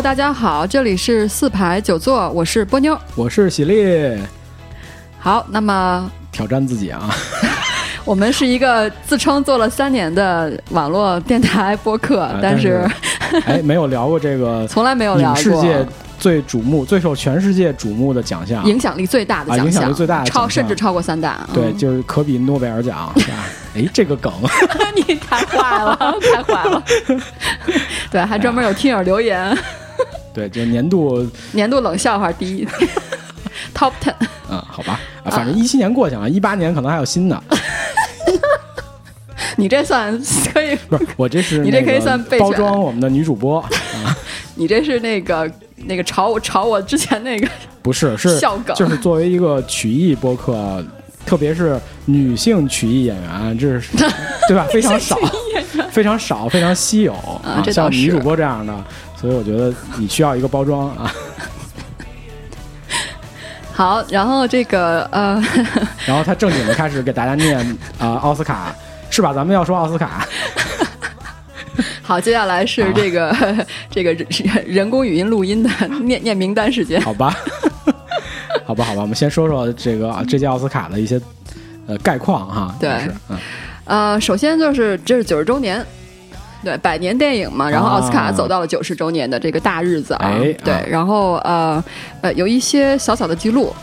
Hello，大家好，这里是四排九座，我是波妞，我是喜力。好，那么挑战自己啊，我们是一个自称做了三年的网络电台播客，但是哎，没有聊过这个，从来没有聊过世界最瞩目、最受全世界瞩目的奖项，影响力最大的奖项，影响力最大的超甚至超过三大，对，就是可比诺贝尔奖。哎，这个梗，你太坏了，太坏了。对，还专门有听友留言。对，就年度 年度冷笑话第一，Top Ten。嗯，好吧，反正一七年过去了，一八年可能还有新的。你这算可以？不是，我这是你这可以算包装我们的女主播。你这是那个那个炒我炒我之前那个不是是笑梗，就是作为一个曲艺播客。特别是女性曲艺演员，这是对吧？非常少，非常少，非常稀有啊！像女主播这样的，所以我觉得你需要一个包装啊。好，然后这个呃，然后他正经的开始给大家念啊奥斯卡是吧？咱们要说奥斯卡。好，接下来是这个这个人工语音录音的念念名单时间，好吧？好吧，好吧，我们先说说这个这届奥斯卡的一些呃概况哈。对，嗯，呃，首先就是这是九十周年，对，百年电影嘛，然后奥斯卡走到了九十周年的这个大日子啊，对，然后呃呃有一些小小的记录。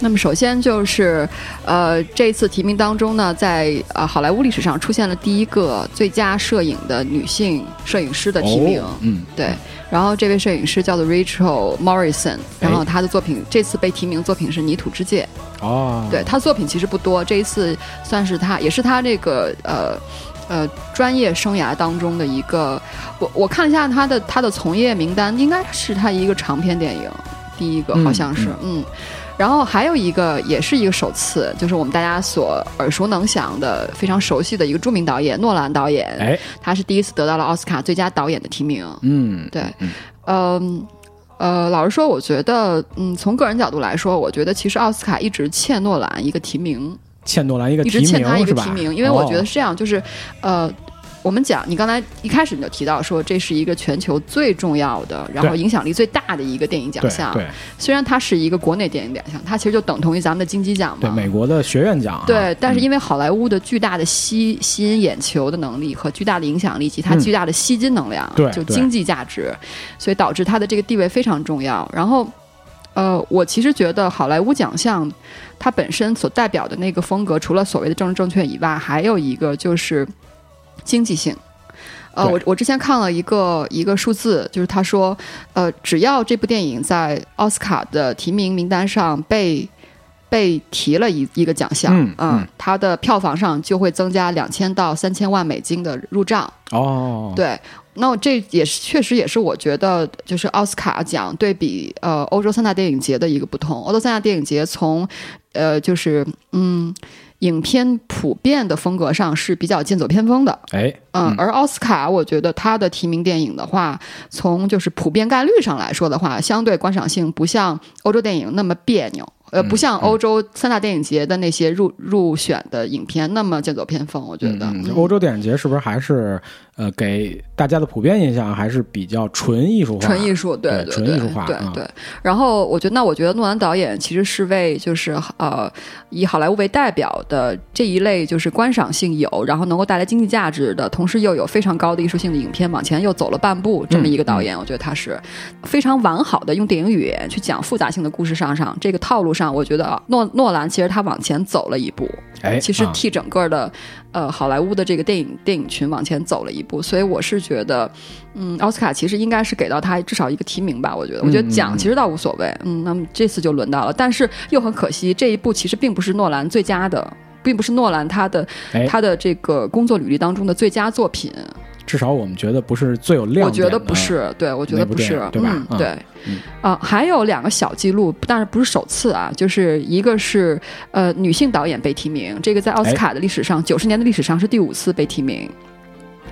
那么首先就是，呃，这次提名当中呢，在呃好莱坞历史上出现了第一个最佳摄影的女性摄影师的提名，嗯，对。然后这位摄影师叫做 Rachel Morrison，然后她的作品这次被提名作品是《泥土之界》。哦，对她作品其实不多，这一次算是她也是她这个呃呃专业生涯当中的一个，我我看了一下他的他的从业名单，应该是他一个长篇电影第一个，好像是，嗯。然后还有一个也是一个首次，就是我们大家所耳熟能详的、非常熟悉的一个著名导演诺兰导演，哎，他是第一次得到了奥斯卡最佳导演的提名。嗯，对，嗯，呃，老实说，我觉得，嗯，从个人角度来说，我觉得其实奥斯卡一直欠诺兰一个提名，欠诺兰一个一直欠他一个提名，因为我觉得是这样，就是，呃。我们讲，你刚才一开始你就提到说，这是一个全球最重要的，然后影响力最大的一个电影奖项。对，虽然它是一个国内电影奖项，它其实就等同于咱们的金鸡奖嘛。对，美国的学院奖。对，但是因为好莱坞的巨大的吸吸引眼球的能力和巨大的影响力及它巨大的吸金能量，就经济价值，所以导致它的这个地位非常重要。然后，呃，我其实觉得好莱坞奖项它本身所代表的那个风格，除了所谓的政治正确以外，还有一个就是。经济性，呃，我我之前看了一个一个数字，就是他说，呃，只要这部电影在奥斯卡的提名名单上被被提了一一个奖项，嗯，它的票房上就会增加两千到三千万美金的入账。哦，对，那这也是确实也是我觉得就是奥斯卡奖对比呃欧洲三大电影节的一个不同。欧洲三大电影节从呃就是嗯。影片普遍的风格上是比较剑走偏锋的，哎，嗯，而奥斯卡，我觉得它的提名电影的话，从就是普遍概率上来说的话，相对观赏性不像欧洲电影那么别扭。呃，不像欧洲三大电影节的那些入入选的影片那么剑走偏锋，我觉得。欧洲电影节是不是还是呃给大家的普遍印象还是比较纯艺术化？纯艺术，对对纯艺术化，对对。然后我觉得，那我觉得诺兰导演其实是为就是呃以好莱坞为代表的这一类就是观赏性有，然后能够带来经济价值的，同时又有非常高的艺术性的影片往前又走了半步这么一个导演，我觉得他是非常完好的用电影语言去讲复杂性的故事上上这个套路上。我觉得诺诺兰其实他往前走了一步，哎，其实替整个的呃好莱坞的这个电影电影群往前走了一步，所以我是觉得，嗯，奥斯卡其实应该是给到他至少一个提名吧。我觉得，我觉得奖其实倒无所谓，嗯，那么这次就轮到了，但是又很可惜，这一部其实并不是诺兰最佳的，并不是诺兰他的他的这个工作履历当中的最佳作品。至少我们觉得不是最有亮点。我觉得不是，对我觉得不是，对吧？对，啊，还有两个小记录，但是不是首次啊？就是一个是呃女性导演被提名，这个在奥斯卡的历史上，九十年的历史上是第五次被提名。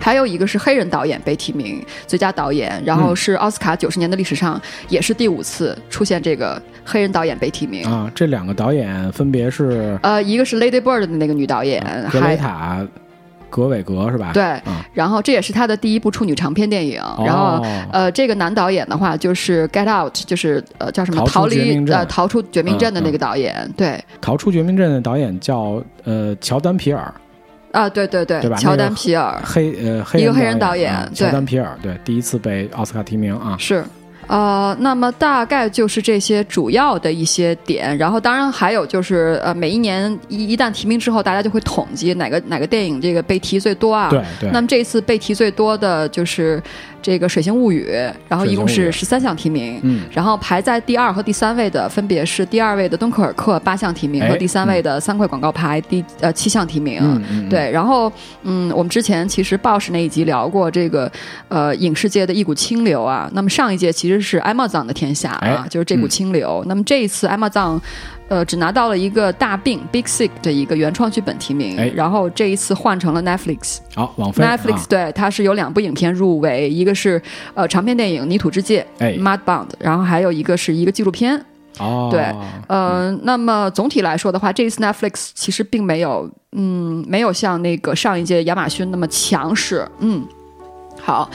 还有一个是黑人导演被提名最佳导演，然后是奥斯卡九十年的历史上也是第五次出现这个黑人导演被提名啊。这两个导演分别是呃，一个是 Lady Bird 的那个女导演格雷塔。格韦格是吧？对，然后这也是他的第一部处女长片电影。然后呃，这个男导演的话就是《Get Out》，就是呃叫什么逃离呃逃出绝命镇的那个导演。对，逃出绝命镇的导演叫呃乔丹皮尔。啊，对对对，对吧？乔丹皮尔，黑呃黑一个黑人导演，乔丹皮尔，对，第一次被奥斯卡提名啊，是。呃，那么大概就是这些主要的一些点，然后当然还有就是，呃，每一年一一旦提名之后，大家就会统计哪个哪个电影这个被提最多啊。对对。那么这一次被提最多的就是这个《水星物语》，然后一共是十三项提名。嗯。然后排在第二和第三位的分别是第二位的《敦刻尔克》八项提名和第三位的《三块广告牌》第呃七项提名。对，然后嗯，我们之前其实报时那一集聊过这个呃影视界的一股清流啊。那么上一届其实是艾玛藏的。天下啊，就是这股清流。那么这一次，艾玛藏，呃，只拿到了一个大病 （Big Sick） 的一个原创剧本提名。然后这一次换成了 Netflix。好，网飞。Netflix 对，它是有两部影片入围，一个是呃长篇电影《泥土之界》（Mudbound），然后还有一个是一个纪录片。哦，对，呃，那么总体来说的话，这一次 Netflix 其实并没有，嗯，没有像那个上一届亚马逊那么强势。嗯，好。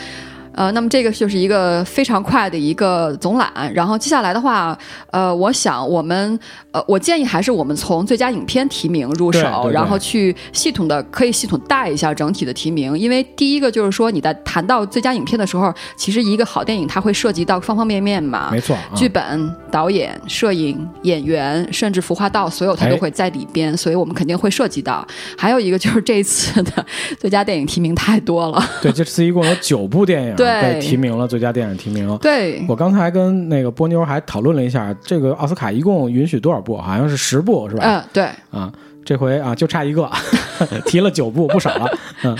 呃，那么这个就是一个非常快的一个总览，然后接下来的话，呃，我想我们，呃，我建议还是我们从最佳影片提名入手，然后去系统的可以系统带一下整体的提名，因为第一个就是说你在谈到最佳影片的时候，其实一个好电影它会涉及到方方面面嘛，没错，剧本、导演、摄影、演员，甚至服化道，所有它都会在里边，所以我们肯定会涉及到。还有一个就是这一次的 最佳电影提名太多了，对，这次一共有九部电影。对。被提名了最佳电影提名。对，我刚才跟那个波妞还讨论了一下，这个奥斯卡一共允许多少部？好像是十部，是吧？嗯，对。啊，这回啊就差一个，提了九部，不少了。嗯，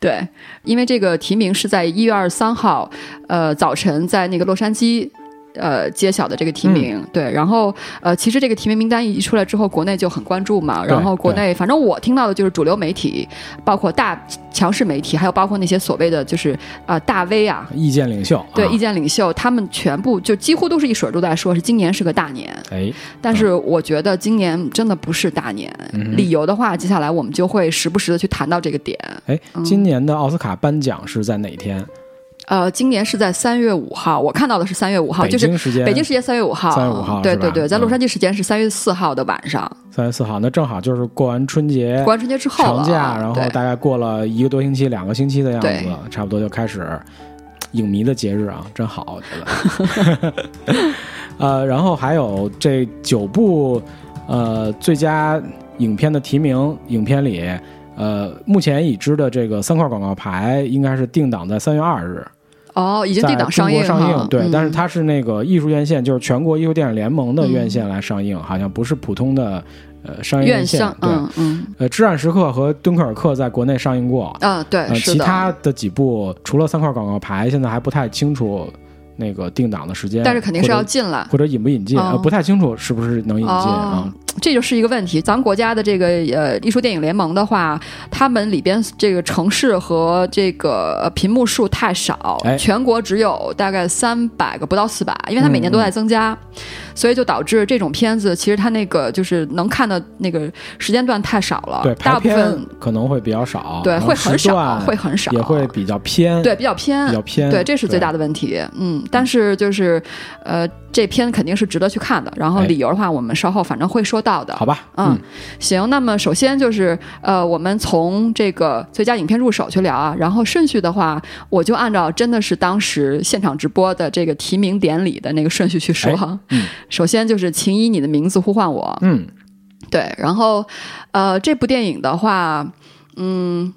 对，因为这个提名是在一月二十三号，呃，早晨在那个洛杉矶。呃，揭晓的这个提名，对，然后呃，其实这个提名名单一出来之后，国内就很关注嘛。然后国内，反正我听到的就是主流媒体，包括大强势媒体，还有包括那些所谓的就是啊大 V 啊，意见领袖，对，意见领袖，他们全部就几乎都是一水儿都在说，是今年是个大年。哎，但是我觉得今年真的不是大年。理由的话，接下来我们就会时不时的去谈到这个点。哎，今年的奥斯卡颁奖是在哪天？呃，今年是在三月五号，我看到的是三月五号，就是北京时间三月五号，三月五号，对对对，在洛杉矶时间是三月四号的晚上。三月四号，那正好就是过完春节，过完春节之后长假，然后大概过了一个多星期、两个星期的样子，差不多就开始影迷的节日啊，真好，我觉得。呃，然后还有这九部呃最佳影片的提名影片里，呃，目前已知的这个三块广告牌应该是定档在三月二日。哦，已经定档上映上映，对，但是它是那个艺术院线，就是全国艺术电影联盟的院线来上映，好像不是普通的呃商业院线。对，嗯，呃，《至暗时刻》和《敦刻尔克》在国内上映过。啊，对，是的。其他的几部，除了三块广告牌，现在还不太清楚。那个定档的时间，但是肯定是要进来，或者引不引进，不太清楚是不是能引进啊？这就是一个问题。咱们国家的这个呃艺术电影联盟的话，他们里边这个城市和这个屏幕数太少，全国只有大概三百个，不到四百，因为它每年都在增加。所以就导致这种片子，其实它那个就是能看的那个时间段太少了，对，大部分可能会比较少，对，会很少，会很少，也会比较偏，对，比较偏，比较偏，对，这是最大的问题，嗯，但是就是，呃。这片肯定是值得去看的，然后理由的话，我们稍后反正会说到的。好吧，嗯，行，那么首先就是呃，我们从这个最佳影片入手去聊啊，然后顺序的话，我就按照真的是当时现场直播的这个提名典礼的那个顺序去说。嗯，首先就是请以你的名字呼唤我。嗯，对，然后呃，这部电影的话，嗯，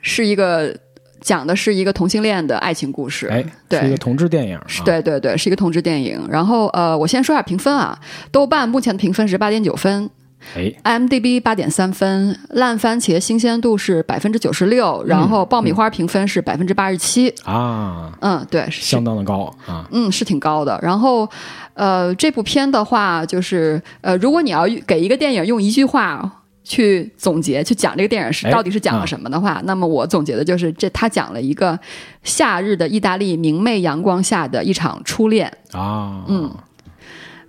是一个。讲的是一个同性恋的爱情故事，哎，是一个同志电影，对对对，是一个同志电影。然后呃，我先说下评分啊，豆瓣目前的评分是八点九分，哎，IMDB 八点三分，烂番茄新鲜度是百分之九十六，然后爆米花评分是百分之八十七啊，嗯，对，相当的高啊，嗯，是挺高的。然后呃，这部片的话，就是呃，如果你要给一个电影用一句话。去总结去讲这个电影是到底是讲了什么的话，那么我总结的就是这他讲了一个夏日的意大利明媚阳光下的一场初恋啊，嗯，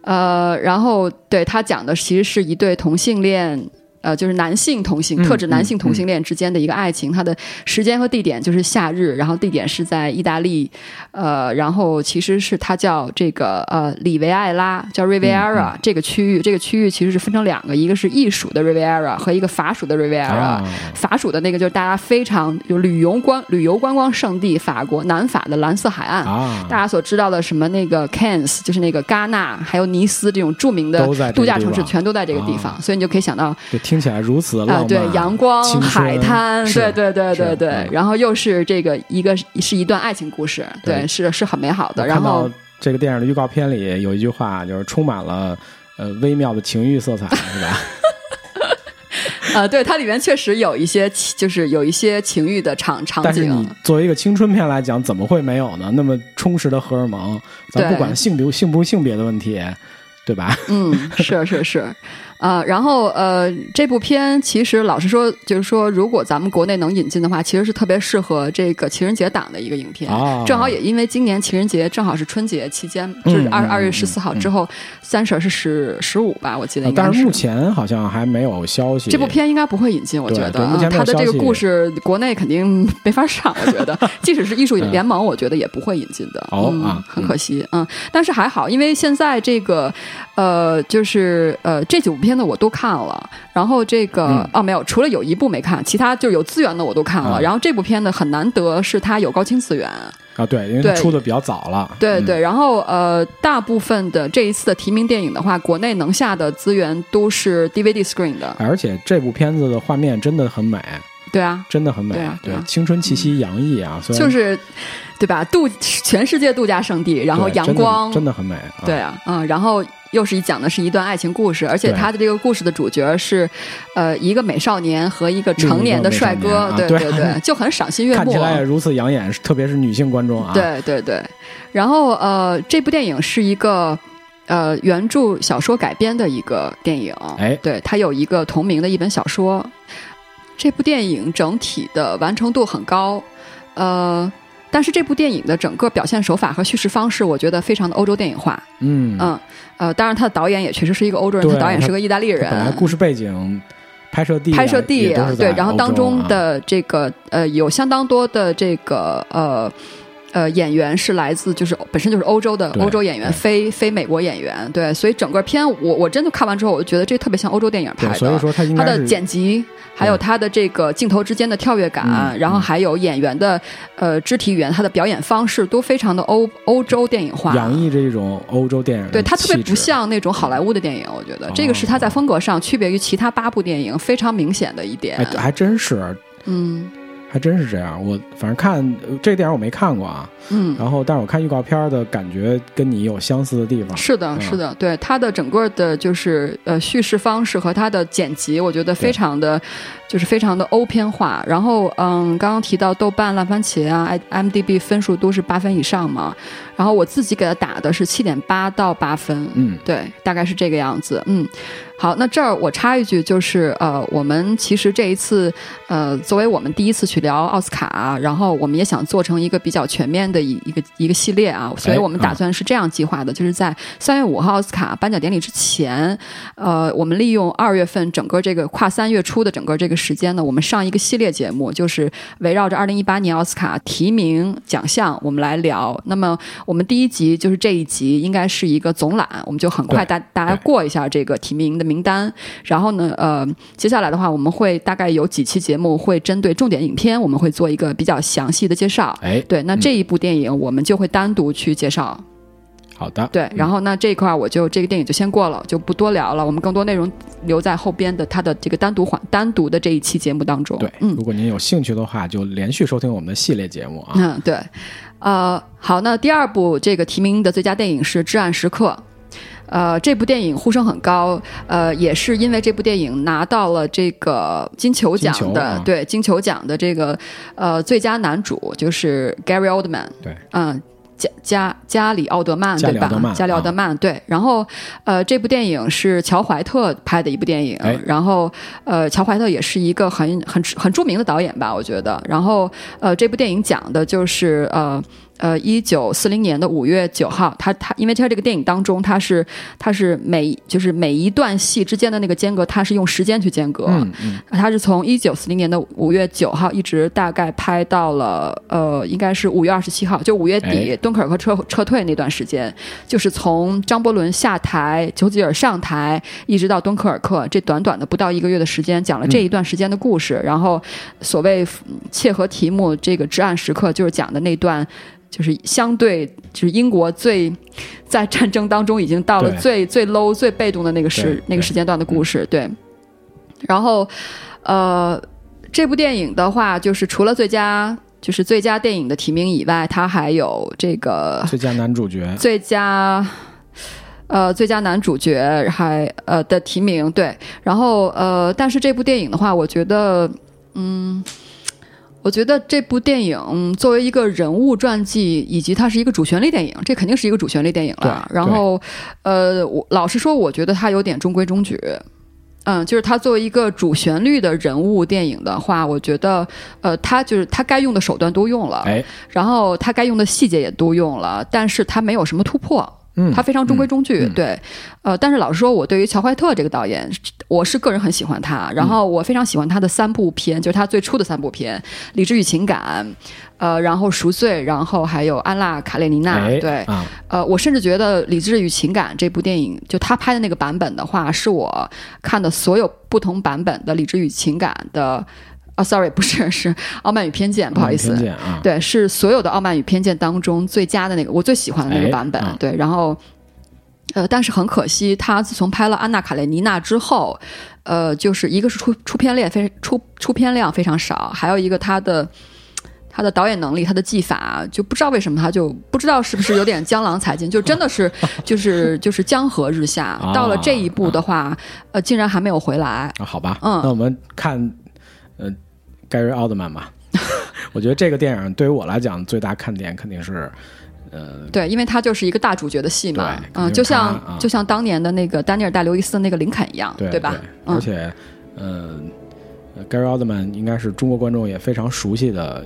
呃，然后对他讲的其实是一对同性恋呃，就是男性同性，特指男性同性恋之间的一个爱情。它的时间和地点就是夏日，然后地点是在意大利，呃，然后其实是它叫这个呃里维埃拉，叫 Riviera 这个区域。这个区域其实是分成两个，一个是艺术的 Riviera 和一个法属的 Riviera。法属的那个就是大家非常有旅游观旅游观光胜地，法国南法的蓝色海岸。大家所知道的什么那个 Cannes，就是那个戛纳，还有尼斯这种著名的度假城市，全都在这个地方。所以你就可以想到。听起来如此浪漫，对阳光、海滩，对对对对对，然后又是这个一个是一段爱情故事，对，是是很美好的。然后这个电影的预告片里有一句话，就是充满了呃微妙的情欲色彩，是吧？呃，对，它里面确实有一些，就是有一些情欲的场场景。但是你作为一个青春片来讲，怎么会没有呢？那么充实的荷尔蒙，咱不管性别性不性别的问题，对吧？嗯，是是是。啊，然后呃，这部片其实老实说，就是说，如果咱们国内能引进的话，其实是特别适合这个情人节档的一个影片。正好也因为今年情人节正好是春节期间，就是二二月十四号之后，三十是十十五吧，我记得应该是。但是目前好像还没有消息。这部片应该不会引进，我觉得。目前他的这个故事国内肯定没法上，我觉得。即使是艺术联盟，我觉得也不会引进的。哦啊，很可惜，嗯。但是还好，因为现在这个呃，就是呃，这几部片。片子我都看了，然后这个哦没有，除了有一部没看，其他就是有资源的我都看了。然后这部片子很难得是它有高清资源啊，对，因为它出的比较早了。对对，然后呃，大部分的这一次的提名电影的话，国内能下的资源都是 DVD screen 的，而且这部片子的画面真的很美。对啊，真的很美啊，对青春气息洋溢啊，就是对吧？度全世界度假胜地，然后阳光真的很美。对啊，嗯，然后。又是一讲的是一段爱情故事，而且他的这个故事的主角是，呃，一个美少年和一个成年的帅哥，对对对，就很赏心悦目，看起来也如此养眼，特别是女性观众啊。对对对，然后呃，这部电影是一个呃原著小说改编的一个电影，哎，对，它有一个同名的一本小说。这部电影整体的完成度很高，呃。但是这部电影的整个表现手法和叙事方式，我觉得非常的欧洲电影化。嗯嗯呃，当然他的导演也确实是一个欧洲人，他导演是个意大利人。本来故事背景、拍摄地、拍摄地对，然后当中的这个呃有相当多的这个呃呃演员是来自就是本身就是欧洲的欧洲演员，非非美国演员。对，所以整个片我我真的看完之后，我就觉得这特别像欧洲电影拍的。所以说他他的剪辑。还有他的这个镜头之间的跳跃感，然后还有演员的呃肢体语言，他的表演方式都非常的欧欧洲电影化，洋溢这种欧洲电影。对他特别不像那种好莱坞的电影，我觉得这个是他在风格上区别于其他八部电影非常明显的一点。还真是，嗯。还真是这样，我反正看这个电影我没看过啊，嗯，然后但是我看预告片的感觉跟你有相似的地方。是的，是的，对它的整个的就是呃叙事方式和它的剪辑，我觉得非常的就是非常的欧片化。然后嗯，刚刚提到豆瓣、烂番茄啊、i MDB 分数都是八分以上嘛，然后我自己给它打的是七点八到八分，嗯，对，大概是这个样子，嗯。好，那这儿我插一句，就是呃，我们其实这一次，呃，作为我们第一次去聊奥斯卡，然后我们也想做成一个比较全面的一一个一个系列啊，所以我们打算是这样计划的，就是在三月五号奥斯卡颁奖典礼之前，呃，我们利用二月份整个这个跨三月初的整个这个时间呢，我们上一个系列节目，就是围绕着二零一八年奥斯卡提名奖项，我们来聊。那么我们第一集就是这一集，应该是一个总览，我们就很快大大家过一下这个提名的。名单，然后呢，呃，接下来的话，我们会大概有几期节目会针对重点影片，我们会做一个比较详细的介绍。哎，对，那这一部电影我们就会单独去介绍。好的，对，然后那这一块我就这个电影就先过了，就不多聊了。我们更多内容留在后边的它的这个单独环单独的这一期节目当中。对，嗯，如果您有兴趣的话，就连续收听我们的系列节目啊。嗯，对，呃，好，那第二部这个提名的最佳电影是《至暗时刻》。呃，这部电影呼声很高，呃，也是因为这部电影拿到了这个金球奖的，对金球奖的这个呃最佳男主，就是 Gary Oldman，对，嗯，加加加里奥德曼，对吧？加里奥德曼，对。然后呃，这部电影是乔怀特拍的一部电影，然后呃，乔怀特也是一个很很很著名的导演吧，我觉得。然后呃，这部电影讲的就是呃。呃，一九四零年的五月九号，他他，因为他这个电影当中，他是他是每就是每一段戏之间的那个间隔，他是用时间去间隔，嗯嗯，他是从一九四零年的五月九号一直大概拍到了呃，应该是五月二十七号，就五月底敦刻尔克撤撤退那段时间，就是从张伯伦下台，丘吉尔上台，一直到敦刻尔克，这短短的不到一个月的时间，讲了这一段时间的故事。然后所谓切合题目，这个至暗时刻就是讲的那段。就是相对，就是英国最在战争当中已经到了最最 low、最被动的那个时那个时间段的故事。对，然后呃，这部电影的话，就是除了最佳就是最佳电影的提名以外，它还有这个最佳男主角、最佳呃最佳男主角还呃的提名。对，然后呃，但是这部电影的话，我觉得嗯。我觉得这部电影作为一个人物传记，以及它是一个主旋律电影，这肯定是一个主旋律电影了。然后，呃，我老实说，我觉得它有点中规中矩。嗯，就是它作为一个主旋律的人物电影的话，我觉得，呃，它就是它该用的手段都用了，哎，然后它该用的细节也都用了，但是它没有什么突破。嗯，他非常中规中矩，对，呃，但是老实说，我对于乔怀特这个导演，我是个人很喜欢他，然后我非常喜欢他的三部片，就是他最初的三部片《理智与情感》，呃，然后《赎罪》，然后还有《安娜·卡列尼娜》，对，呃，我甚至觉得《理智与情感》这部电影，就他拍的那个版本的话，是我看的所有不同版本的《理智与情感》的。啊，sorry，不是，是《傲慢与偏见》，不好意思，对，是所有的《傲慢与偏见》当中最佳的那个，我最喜欢的那个版本。对，然后，呃，但是很可惜，他自从拍了《安娜·卡列尼娜》之后，呃，就是一个是出出片量非出出片量非常少，还有一个他的他的导演能力、他的技法，就不知道为什么他就不知道是不是有点江郎才尽，就真的是 就是就是江河日下。到了这一步的话，呃，竟然还没有回来。好吧，嗯，那我们看。呃，盖瑞奥特曼吧，我觉得这个电影对于我来讲最大看点肯定是，呃，对，因为他就是一个大主角的戏嘛，嗯，就像就像当年的那个丹尼尔戴刘易斯的那个林肯一样，对吧？而且，呃，盖瑞奥特曼应该是中国观众也非常熟悉的。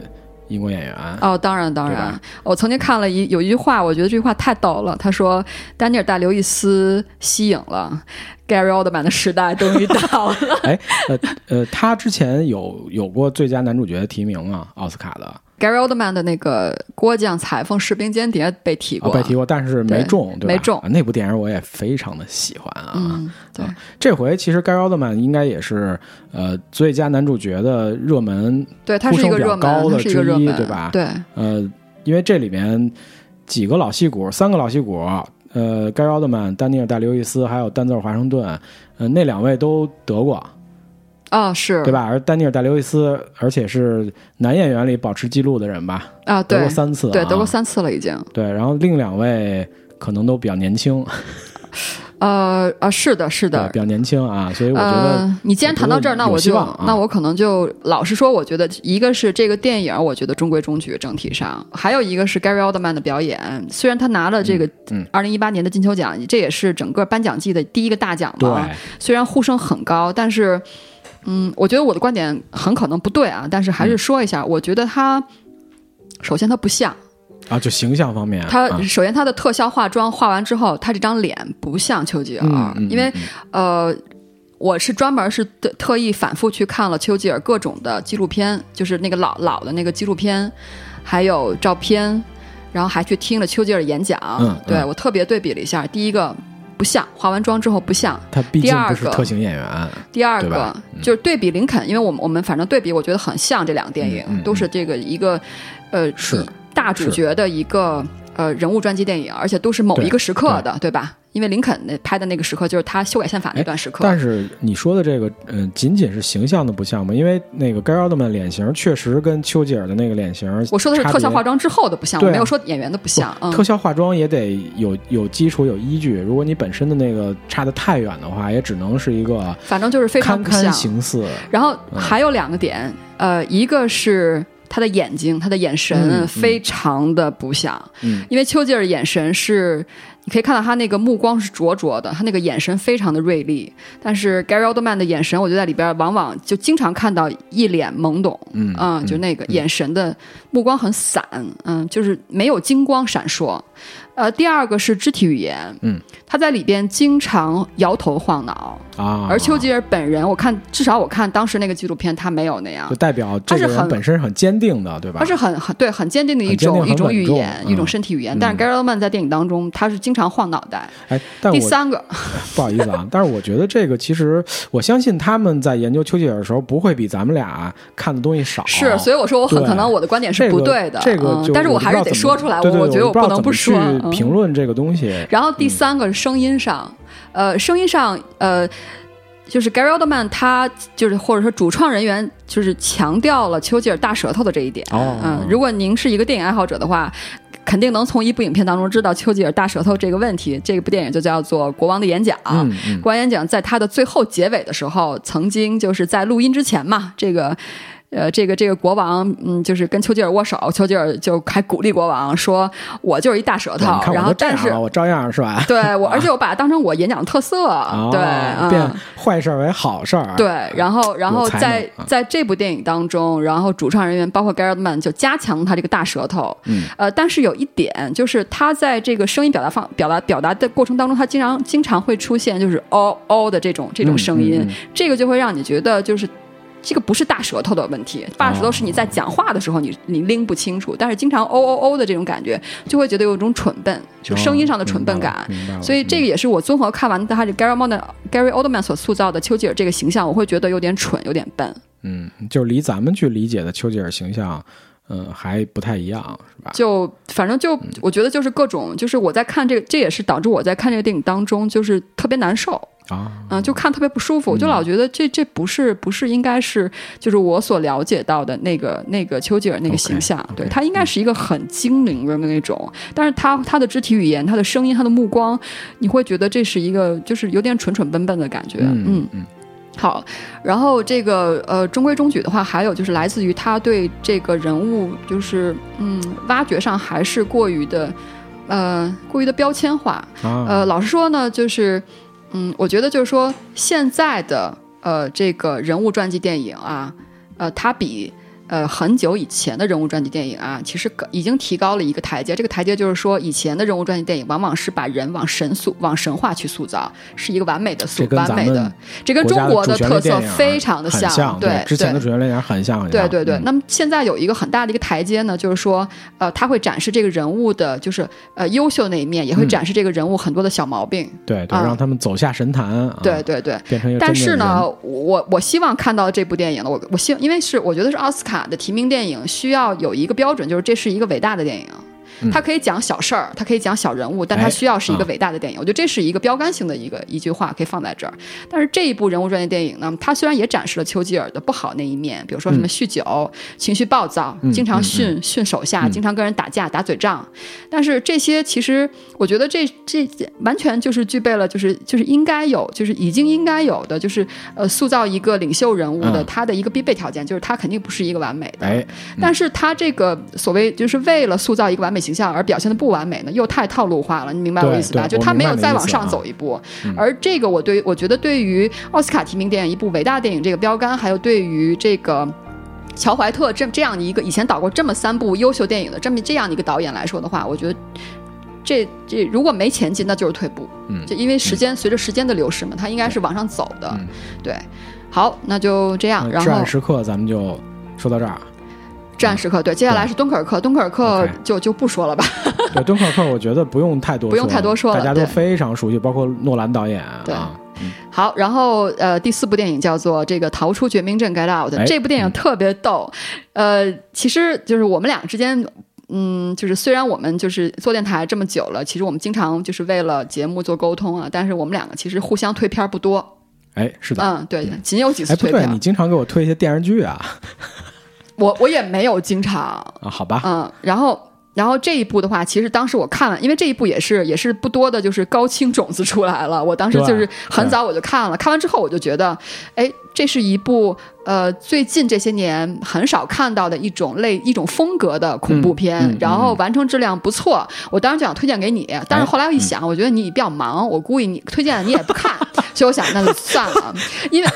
英国演员哦，当然当然，我曾经看了一有一句话，我觉得这句话太逗了。他说：“丹尼尔戴刘易斯吸引了 Gary Oldman 的时代终于到了。”哎，呃呃，他之前有有过最佳男主角的提名啊，奥斯卡的。Gary Oldman 的那个《郭将裁缝士兵间谍》被提过，被提过，但是没中，对吧？没中。那部电影我也非常的喜欢啊。对，这回其实 Gary Oldman 应该也是呃最佳男主角的热门，对，他是一个热门，的之一，对吧？对。呃，因为这里面几个老戏骨，三个老戏骨，呃，Gary Oldman、丹尼尔戴刘易斯还有丹泽尔华盛顿，呃，那两位都得过。啊，是对吧？而丹尼尔·戴刘易斯，而且是男演员里保持记录的人吧？啊，得过三次，对，得过三次了已经。对，然后另两位可能都比较年轻。呃啊，是的，是的，比较年轻啊，所以我觉得你既然谈到这儿，那我就那我可能就老实说，我觉得一个是这个电影，我觉得中规中矩，整体上；还有一个是 Gary Oldman 的表演，虽然他拿了这个二零一八年的金球奖，这也是整个颁奖季的第一个大奖嘛。虽然呼声很高，但是。嗯，我觉得我的观点很可能不对啊，但是还是说一下，我觉得他首先他不像。啊，就形象方面，他首先他的特效化妆化完之后，他这张脸不像丘吉尔，因为呃，我是专门是特意反复去看了丘吉尔各种的纪录片，就是那个老老的那个纪录片，还有照片，然后还去听了丘吉尔演讲，对我特别对比了一下，第一个。不像化完妆之后不像，他毕竟不是特型演员。第二个就是对比林肯，因为我们我们反正对比，我觉得很像这两个电影，都是这个一个呃是大主角的一个呃人物传记电影，而且都是某一个时刻的，对吧？因为林肯那拍的那个时刻就是他修改宪法那段时刻。但是你说的这个，嗯，仅仅是形象的不像吗？因为那个盖奥特曼脸型确实跟丘吉尔的那个脸型，我说的是特效化妆之后的不像，我没有说演员的不像。特效化妆也得有有基础有依据，如果你本身的那个差的太远的话，也只能是一个反正就是非常堪堪形似。然后还有两个点，呃，一个是。他的眼睛，他的眼神非常的不像，因为丘吉尔眼神是你可以看到他那个目光是灼灼的，他那个眼神非常的锐利。但是 Gary Oldman 的眼神，我觉得在里边往往就经常看到一脸懵懂，嗯啊，就那个眼神的目光很散，嗯，就是没有金光闪烁。呃，第二个是肢体语言，嗯，他在里边经常摇头晃脑啊。而丘吉尔本人，我看至少我看当时那个纪录片，他没有那样，就代表这是很本身是很坚定的，对吧？他是很很对很坚定的一种一种语言，一种身体语言。但是 Gary Oldman 在电影当中，他是经常晃脑袋。哎，但第三个，不好意思啊，但是我觉得这个其实，我相信他们在研究丘吉尔的时候，不会比咱们俩看的东西少。是，所以我说我很可能我的观点是不对的，这个，但是我还是得说出来。我我觉得我不能不说。评论这个东西。然后第三个是声音上，呃，声音上，呃，就是 Gary Oldman 他就是或者说主创人员就是强调了丘吉尔大舌头的这一点。哦，嗯，如果您是一个电影爱好者的话，肯定能从一部影片当中知道丘吉尔大舌头这个问题。这部电影就叫做《国王的演讲》。国王演讲在他的最后结尾的时候，曾经就是在录音之前嘛，这个。呃，这个这个国王，嗯，就是跟丘吉尔握手，丘吉尔就还鼓励国王说：“我就是一大舌头。”然后，但是我照样是吧？对，我 而且我把它当成我演讲的特色，对，变坏事为好事儿。对，然后，然后在在这部电影当中，然后主创人员包括 Gary Oldman 就加强他这个大舌头。嗯，呃，但是有一点就是他在这个声音表达方表达表达的过程当中，他经常经常会出现就是哦哦的这种这种声音，这个就会让你觉得就是。这个不是大舌头的问题，大舌头是你在讲话的时候你你拎不清楚，但是经常哦哦哦的这种感觉，就会觉得有一种蠢笨，就声音上的蠢笨感。所以这个也是我综合看完他这 Gary Oldman Gary Oldman 所塑造的丘吉尔这个形象，我会觉得有点蠢，有点笨。嗯，就是离咱们去理解的丘吉尔形象，嗯，还不太一样，是吧？就反正就我觉得就是各种，就是我在看这个，这也是导致我在看这个电影当中就是特别难受。啊，嗯，就看特别不舒服，我就老觉得这这不是不是应该是就是我所了解到的那个那个丘吉尔那个形象，对他应该是一个很精灵的那种，但是他他的肢体语言、他的声音、他的目光，你会觉得这是一个就是有点蠢蠢笨笨的感觉，嗯嗯。好，然后这个呃中规中矩的话，还有就是来自于他对这个人物就是嗯挖掘上还是过于的呃过于的标签化，呃老实说呢就是。嗯，我觉得就是说，现在的呃这个人物传记电影啊，呃，它比。呃，很久以前的人物传记电影啊，其实已经提高了一个台阶。这个台阶就是说，以前的人物传记电影往往是把人往神塑、往神话去塑造，是一个完美的塑、完美的。这跟中国的特色非常的像，对之前的主旋律电影很像。对对对。那么现在有一个很大的一个台阶呢，就是说，呃，他会展示这个人物的，就是呃优秀那一面，也会展示这个人物很多的小毛病。对对，让他们走下神坛。对对对，变成一个。但是呢，我我希望看到这部电影呢，我我希因为是我觉得是奥斯卡的提名电影。需要有一个标准，就是这是一个伟大的电影。它可以讲小事儿，他可以讲小人物，但他需要是一个伟大的电影。我觉得这是一个标杆性的一个一句话，可以放在这儿。但是这一部人物专业电影呢，它虽然也展示了丘吉尔的不好那一面，比如说什么酗酒、情绪暴躁、经常训训手下、经常跟人打架、打嘴仗，但是这些其实我觉得这这完全就是具备了，就是就是应该有，就是已经应该有的，就是呃塑造一个领袖人物的他的一个必备条件，就是他肯定不是一个完美的。哎，但是他这个所谓就是为了塑造一个完美。形象而表现的不完美呢，又太套路化了，你明白我意思吧？就他没有再往上走一步。而这个，我对我觉得，对于奥斯卡提名电影一部伟大电影这个标杆，还有对于这个乔怀特这这样的一个以前导过这么三部优秀电影的这么这样的一个导演来说的话，我觉得这这如果没前进，那就是退步。嗯，就因为时间随着时间的流逝嘛，他应该是往上走的。对，好，那就这样。然后至暗时刻咱们就说到这儿。至暗时刻，对，接下来是敦刻尔克，敦刻尔克就就不说了吧。对，敦刻尔克，我觉得不用太多，不用太多说了，大家都非常熟悉，包括诺兰导演。对，好，然后呃，第四部电影叫做这个《逃出绝命镇》（Get Out），这部电影特别逗。呃，其实就是我们俩之间，嗯，就是虽然我们就是做电台这么久了，其实我们经常就是为了节目做沟通啊，但是我们两个其实互相推片不多。哎，是的，嗯，对，仅有几次推片。你经常给我推一些电视剧啊。我我也没有经常啊，好吧，嗯，然后然后这一部的话，其实当时我看了，因为这一部也是也是不多的，就是高清种子出来了。我当时就是很早我就看了，看完之后我就觉得，哎，这是一部呃最近这些年很少看到的一种类一种风格的恐怖片，然后完成质量不错。我当时就想推荐给你，但是后来我一想，我觉得你比较忙，我估计你推荐你也不看，所以我想那就算了。因为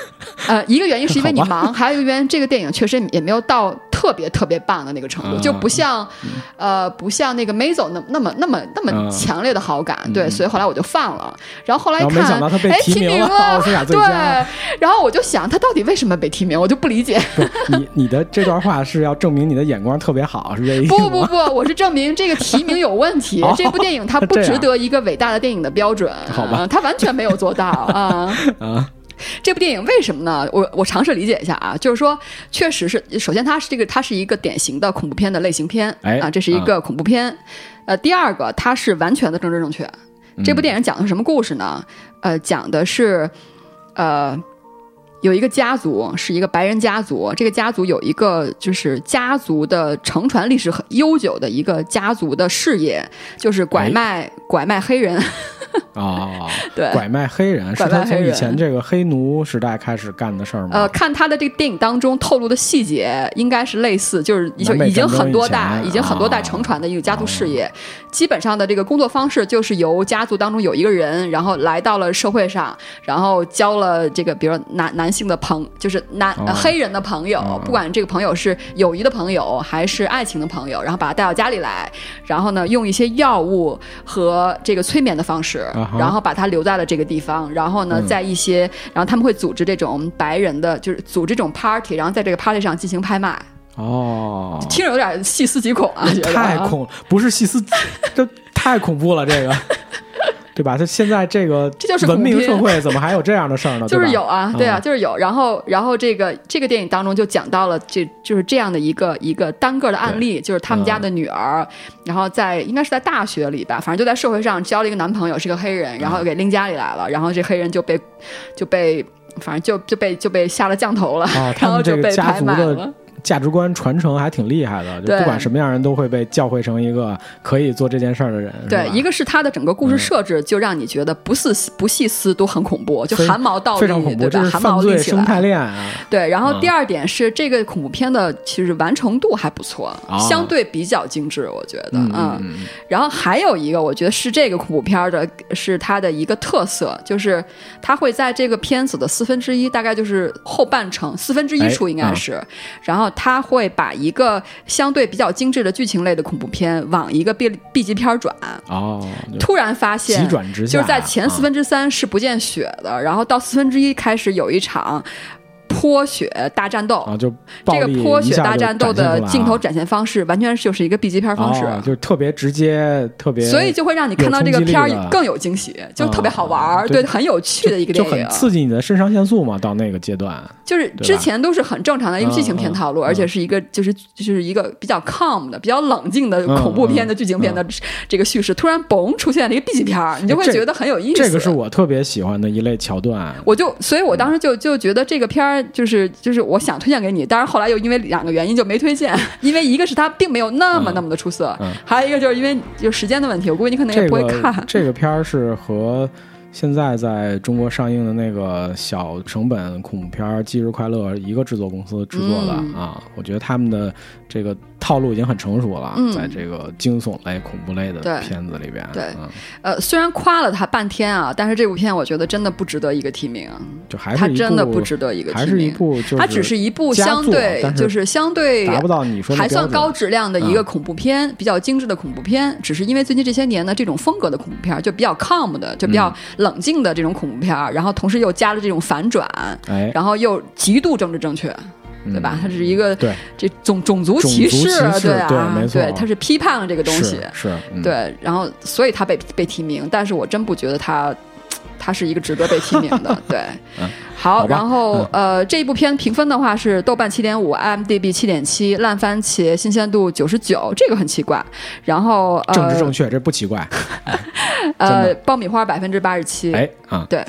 呃一个原因是因为你忙，还有一个原因这个电影确实也没有到。特别特别棒的那个程度，就不像，呃，不像那个 Mazo 那那么那么那么强烈的好感，对，所以后来我就放了。然后后来看，哎，提名了，对，然后我就想，他到底为什么被提名？我就不理解。你你的这段话是要证明你的眼光特别好，是这意思不不不，我是证明这个提名有问题。这部电影它不值得一个伟大的电影的标准，好吧？它完全没有做到啊 啊。这部电影为什么呢？我我尝试理解一下啊，就是说，确实是，首先它是这个，它是一个典型的恐怖片的类型片，啊，这是一个恐怖片。呃，第二个，它是完全的政治正确。这部电影讲的是什么故事呢？呃，讲的是，呃，有一个家族是一个白人家族，这个家族有一个就是家族的承传历史很悠久的一个家族的事业，就是拐卖拐卖黑人。啊，对，拐卖黑人是他从以前这个黑奴时代开始干的事儿吗？呃，看他的这个电影当中透露的细节，应该是类似，就是就已经很多代，已经很多代承传的一个家族事业。基本上的这个工作方式就是由家族当中有一个人，然后来到了社会上，然后交了这个，比如男男性的朋，就是男黑人的朋友，不管这个朋友是友谊的朋友还是爱情的朋友，然后把他带到家里来，然后呢，用一些药物和这个催眠的方式。然后把他留在了这个地方，然后呢，在一些，然后他们会组织这种白人的，就是组织这种 party，然后在这个 party 上进行拍卖。哦，听着有点细思极恐啊！太恐，不是细思，这太恐怖了，这个。对吧？就现在这个这就是文明社会，怎么还有这样的事儿呢？就是有啊，对啊，就是有。然后，然后这个这个电影当中就讲到了，这就是这样的一个一个单个的案例，就是他们家的女儿，然后在应该是在大学里吧，反正就在社会上交了一个男朋友，是个黑人，然后给拎家里来了，然后这黑人就被就被反正就就被就被下了降头了，然后就被拍卖了。价值观传承还挺厉害的，就不管什么样人都会被教会成一个可以做这件事儿的人。对，一个是他的整个故事设置就让你觉得不细不细思都很恐怖，就汗毛倒立，非常恐怖，这是犯罪生态链啊。对，然后第二点是这个恐怖片的其实完成度还不错，相对比较精致，我觉得嗯。然后还有一个，我觉得是这个恐怖片的是它的一个特色，就是它会在这个片子的四分之一，大概就是后半程四分之一处应该是，然后。他会把一个相对比较精致的剧情类的恐怖片往一个 B B 级片转。哦，突然发现急转直下，就是在前四分之三是不见血的，然后到四分之一开始有一场。泼血大战斗啊，就这个泼血大战斗的镜头展现方式，完全就是一个 B 级片方式，就是特别直接，特别，所以就会让你看到这个片儿更有惊喜，就特别好玩儿，对，很有趣的一个电影，就很刺激你的肾上腺素嘛。到那个阶段，就是之前都是很正常的一个剧情片套路，而且是一个就是就是一个比较 calm 的、比较冷静的恐怖片的剧情片的这个叙事，突然嘣出现了一个 B 级片儿，你就会觉得很有意思。这个是我特别喜欢的一类桥段，我就所以，我当时就就觉得这个片儿。就是就是我想推荐给你，但是后来又因为两个原因就没推荐，因为一个是它并没有那么那么的出色，还有一个就是因为就时间的问题，我估计你可能也不会看。这个片儿是和现在在中国上映的那个小成本恐怖片《忌日快乐》一个制作公司制作的啊，我觉得他们的这个。套路已经很成熟了，在这个惊悚类、恐怖类的片子里边，对，呃，虽然夸了他半天啊，但是这部片我觉得真的不值得一个提名，就还是他真的不值得一个提名，还是一部，它只是一部相对就是相对达不到你说还算高质量的一个恐怖片，比较精致的恐怖片，只是因为最近这些年呢，这种风格的恐怖片就比较 calm 的，就比较冷静的这种恐怖片，然后同时又加了这种反转，哎，然后又极度政治正确。对吧？它是一个对这种种族歧视，对啊，对，它是批判了这个东西，是，对，然后所以他被被提名，但是我真不觉得他他是一个值得被提名的，对，好，然后呃，这一部片评分的话是豆瓣七点五，IMDB 七点七，烂番茄新鲜度九十九，这个很奇怪，然后政治正确，这不奇怪，呃，爆米花百分之八十七，哎啊，对。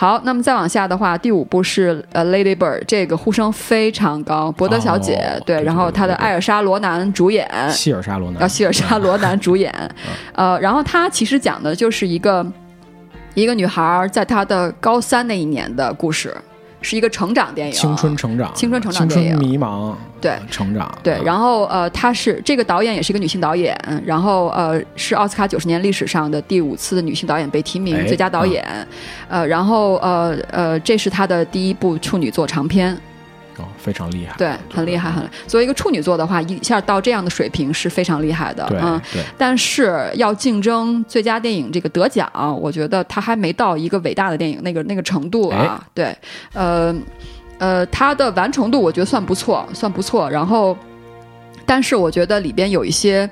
好，那么再往下的话，第五部是呃《Lady Bird》，这个呼声非常高，博德小姐对，然后她的艾尔莎罗南主演，希尔莎罗南，啊，希尔莎罗南主演，呃，然后她其实讲的就是一个一个女孩在她的高三那一年的故事。是一个成长电影，青春成长，青春成长电影，迷茫，对，成长，对。然后呃，她是这个导演也是一个女性导演，然后呃，是奥斯卡九十年历史上的第五次的女性导演被提名最佳导演，呃，然后呃呃，这是她的第一部处女作长片。非常厉害，对，很厉害，很。作为一个处女座的话，一下到这样的水平是非常厉害的，嗯，对。但是要竞争最佳电影这个得奖，我觉得他还没到一个伟大的电影那个那个程度啊。对，呃，呃，他的完成度我觉得算不错，算不错。然后，但是我觉得里边有一些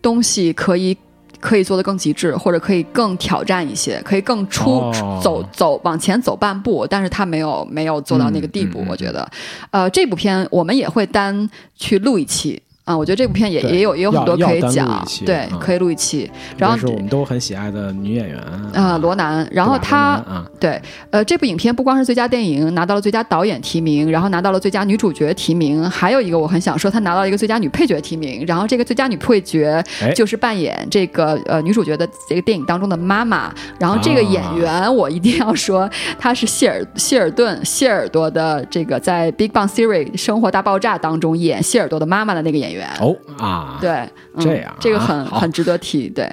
东西可以。可以做得更极致，或者可以更挑战一些，可以更出走走往前走半步，但是他没有没有做到那个地步，我觉得，呃，这部片我们也会单去录一期。啊，我觉得这部片也也有也有很多可以讲，对，可以录一期。然后是我们都很喜爱的女演员啊，罗南。然后她，对，呃，这部影片不光是最佳电影拿到了最佳导演提名，然后拿到了最佳女主角提名，还有一个我很想说，她拿到了一个最佳女配角提名。然后这个最佳女配角就是扮演这个呃女主角的这个电影当中的妈妈。然后这个演员我一定要说，她是谢尔谢尔顿谢耳朵的这个在《Big Bang Theory》生活大爆炸当中演谢耳朵的妈妈的那个演员。哦啊，对，这样，这个很很值得提。对，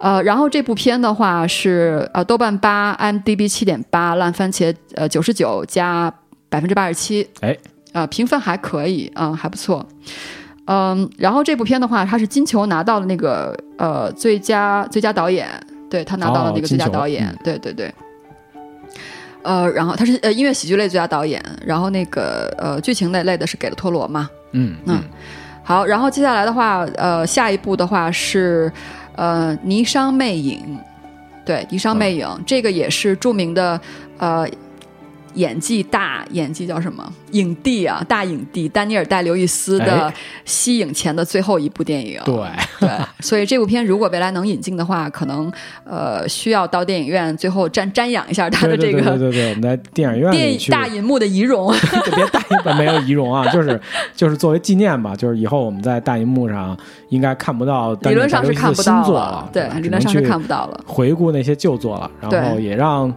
呃，然后这部片的话是呃豆瓣八，IMDB 七点八，烂番茄呃九十九加百分之八十七，哎，呃评分还可以，嗯，还不错。嗯，然后这部片的话，他是金球拿到了那个呃最佳最佳导演，对他拿到了那个最佳导演，对对对。呃，然后他是呃音乐喜剧类最佳导演，然后那个呃剧情类类的是给了托罗嘛。嗯嗯，好，然后接下来的话，呃，下一步的话是，呃，《霓裳魅影》，对，《霓裳魅影》这个也是著名的，呃。演技大，演技叫什么？影帝啊，大影帝丹尼尔戴刘易斯的息影前的最后一部电影。对对，所以这部片如果未来能引进的话，可能呃需要到电影院最后瞻瞻仰一下他的这个。对对对，我们在电影院电大银幕的仪容。别大银幕 没有仪容啊，就是就是作为纪念吧，就是以后我们在大银幕上应该看不到。理论上是看不到了，对，理论上是看不到了。回顾那些旧作了，然后也让。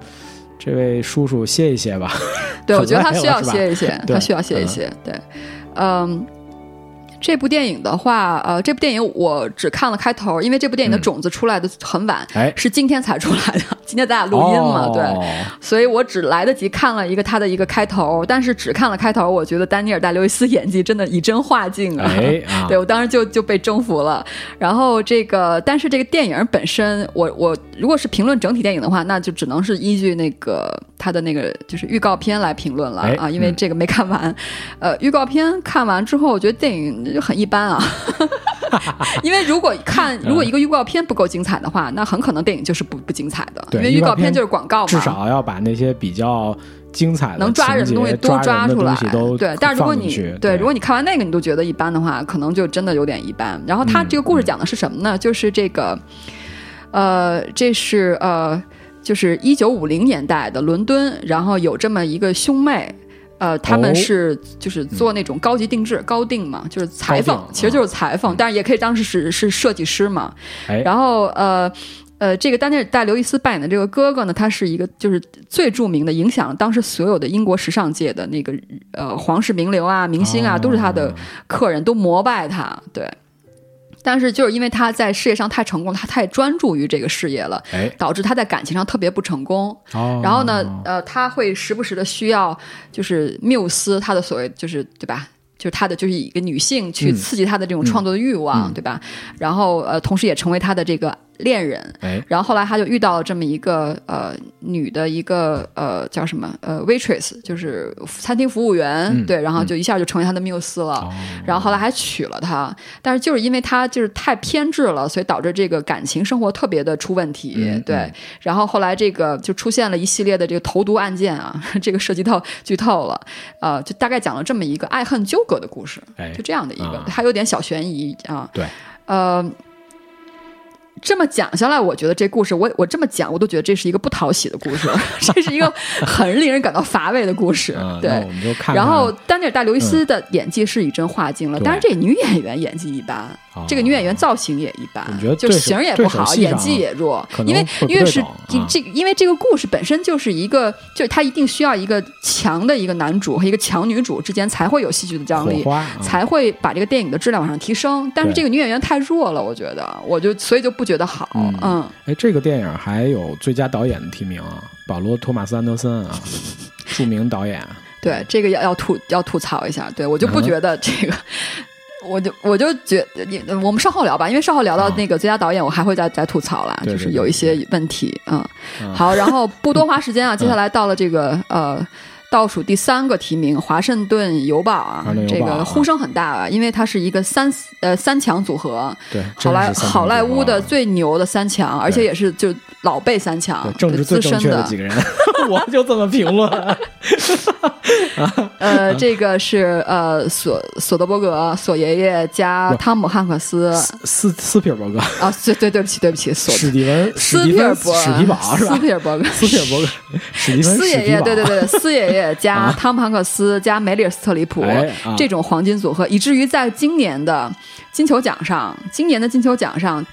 这位叔叔歇一歇吧，对我觉得他需要歇一歇，他需要歇一歇，对，嗯。这部电影的话，呃，这部电影我只看了开头，因为这部电影的种子出来的很晚，是今天才出来的。今天咱俩录音嘛，对，所以我只来得及看了一个他的一个开头，但是只看了开头，我觉得丹尼尔戴刘易斯演技真的以真化境啊，对我当时就就被征服了。然后这个，但是这个电影本身，我我如果是评论整体电影的话，那就只能是依据那个他的那个就是预告片来评论了啊，因为这个没看完。呃，预告片看完之后，我觉得电影。就很一般啊，因为如果看如果一个预告片不够精彩的话，那很可能电影就是不不精彩的。因为预告片就是广告嘛，至少要把那些比较精彩、能抓人的东西都抓出来。对，但是如果你对如果你看完那个你都觉得一般的话，可能就真的有点一般。然后他这个故事讲的是什么呢？就是这个，呃，这是呃，就是一九五零年代的伦敦，然后有这么一个兄妹。呃，他们是就是做那种高级定制、高定嘛，就是裁缝，其实就是裁缝，但是也可以当时是是设计师嘛。然后呃呃，这个丹尼尔戴刘易斯扮演的这个哥哥呢，他是一个就是最著名的，影响当时所有的英国时尚界的那个呃皇室名流啊、明星啊，都是他的客人，都膜拜他。对。但是就是因为他在事业上太成功，他太专注于这个事业了，导致他在感情上特别不成功。然后呢，呃，他会时不时的需要就是缪斯，他的所谓就是对吧？就是他的就是一个女性去刺激他的这种创作的欲望，对吧？然后呃，同时也成为他的这个。恋人，然后后来他就遇到了这么一个呃女的一个呃叫什么呃 waitress，就是餐厅服务员，对，然后就一下就成为他的缪斯了，然后后来还娶了她，但是就是因为他就是太偏执了，所以导致这个感情生活特别的出问题，对，然后后来这个就出现了一系列的这个投毒案件啊，这个涉及到剧透了，呃，就大概讲了这么一个爱恨纠葛的故事，就这样的一个，还有点小悬疑啊，对，呃。这么讲下来，我觉得这故事，我我这么讲，我都觉得这是一个不讨喜的故事，这是一个很令人感到乏味的故事。对，然后丹尼尔·戴刘易斯的演技是以真画境了，但是这女演员演技一般。这个女演员造型也一般，就型也不好，演技也弱。因为因为是这因为这个故事本身就是一个，就是它一定需要一个强的一个男主和一个强女主之间才会有戏剧的张力，才会把这个电影的质量往上提升。但是这个女演员太弱了，我觉得，我就所以就不觉得好。嗯，哎，这个电影还有最佳导演的提名啊，保罗·托马斯·安德森啊，著名导演。对，这个要要吐要吐槽一下，对我就不觉得这个。我就我就觉你我们稍后聊吧，因为稍后聊到那个最佳导演，我还会再再吐槽啦，就是有一些问题，嗯，好，然后不多花时间啊，接下来到了这个呃。倒数第三个提名，《华盛顿邮报》啊，这个呼声很大啊，因为它是一个三呃三强组合，对，好莱好莱坞的最牛的三强，而且也是就老辈三强，政治最正确的。几个人，我就这么评论。呃，这个是呃索索德伯格索爷爷加汤姆汉克斯斯斯皮尔伯格啊，对对对不起对不起，史蒂文斯皮尔伯史蒂堡是吧？斯皮尔伯格斯皮尔伯格史蒂文斯爷爷对对对斯爷爷。加汤姆汉克斯加梅丽尔斯特里普这种黄金组合，以至于在今年的金球奖上，今年的金球奖上，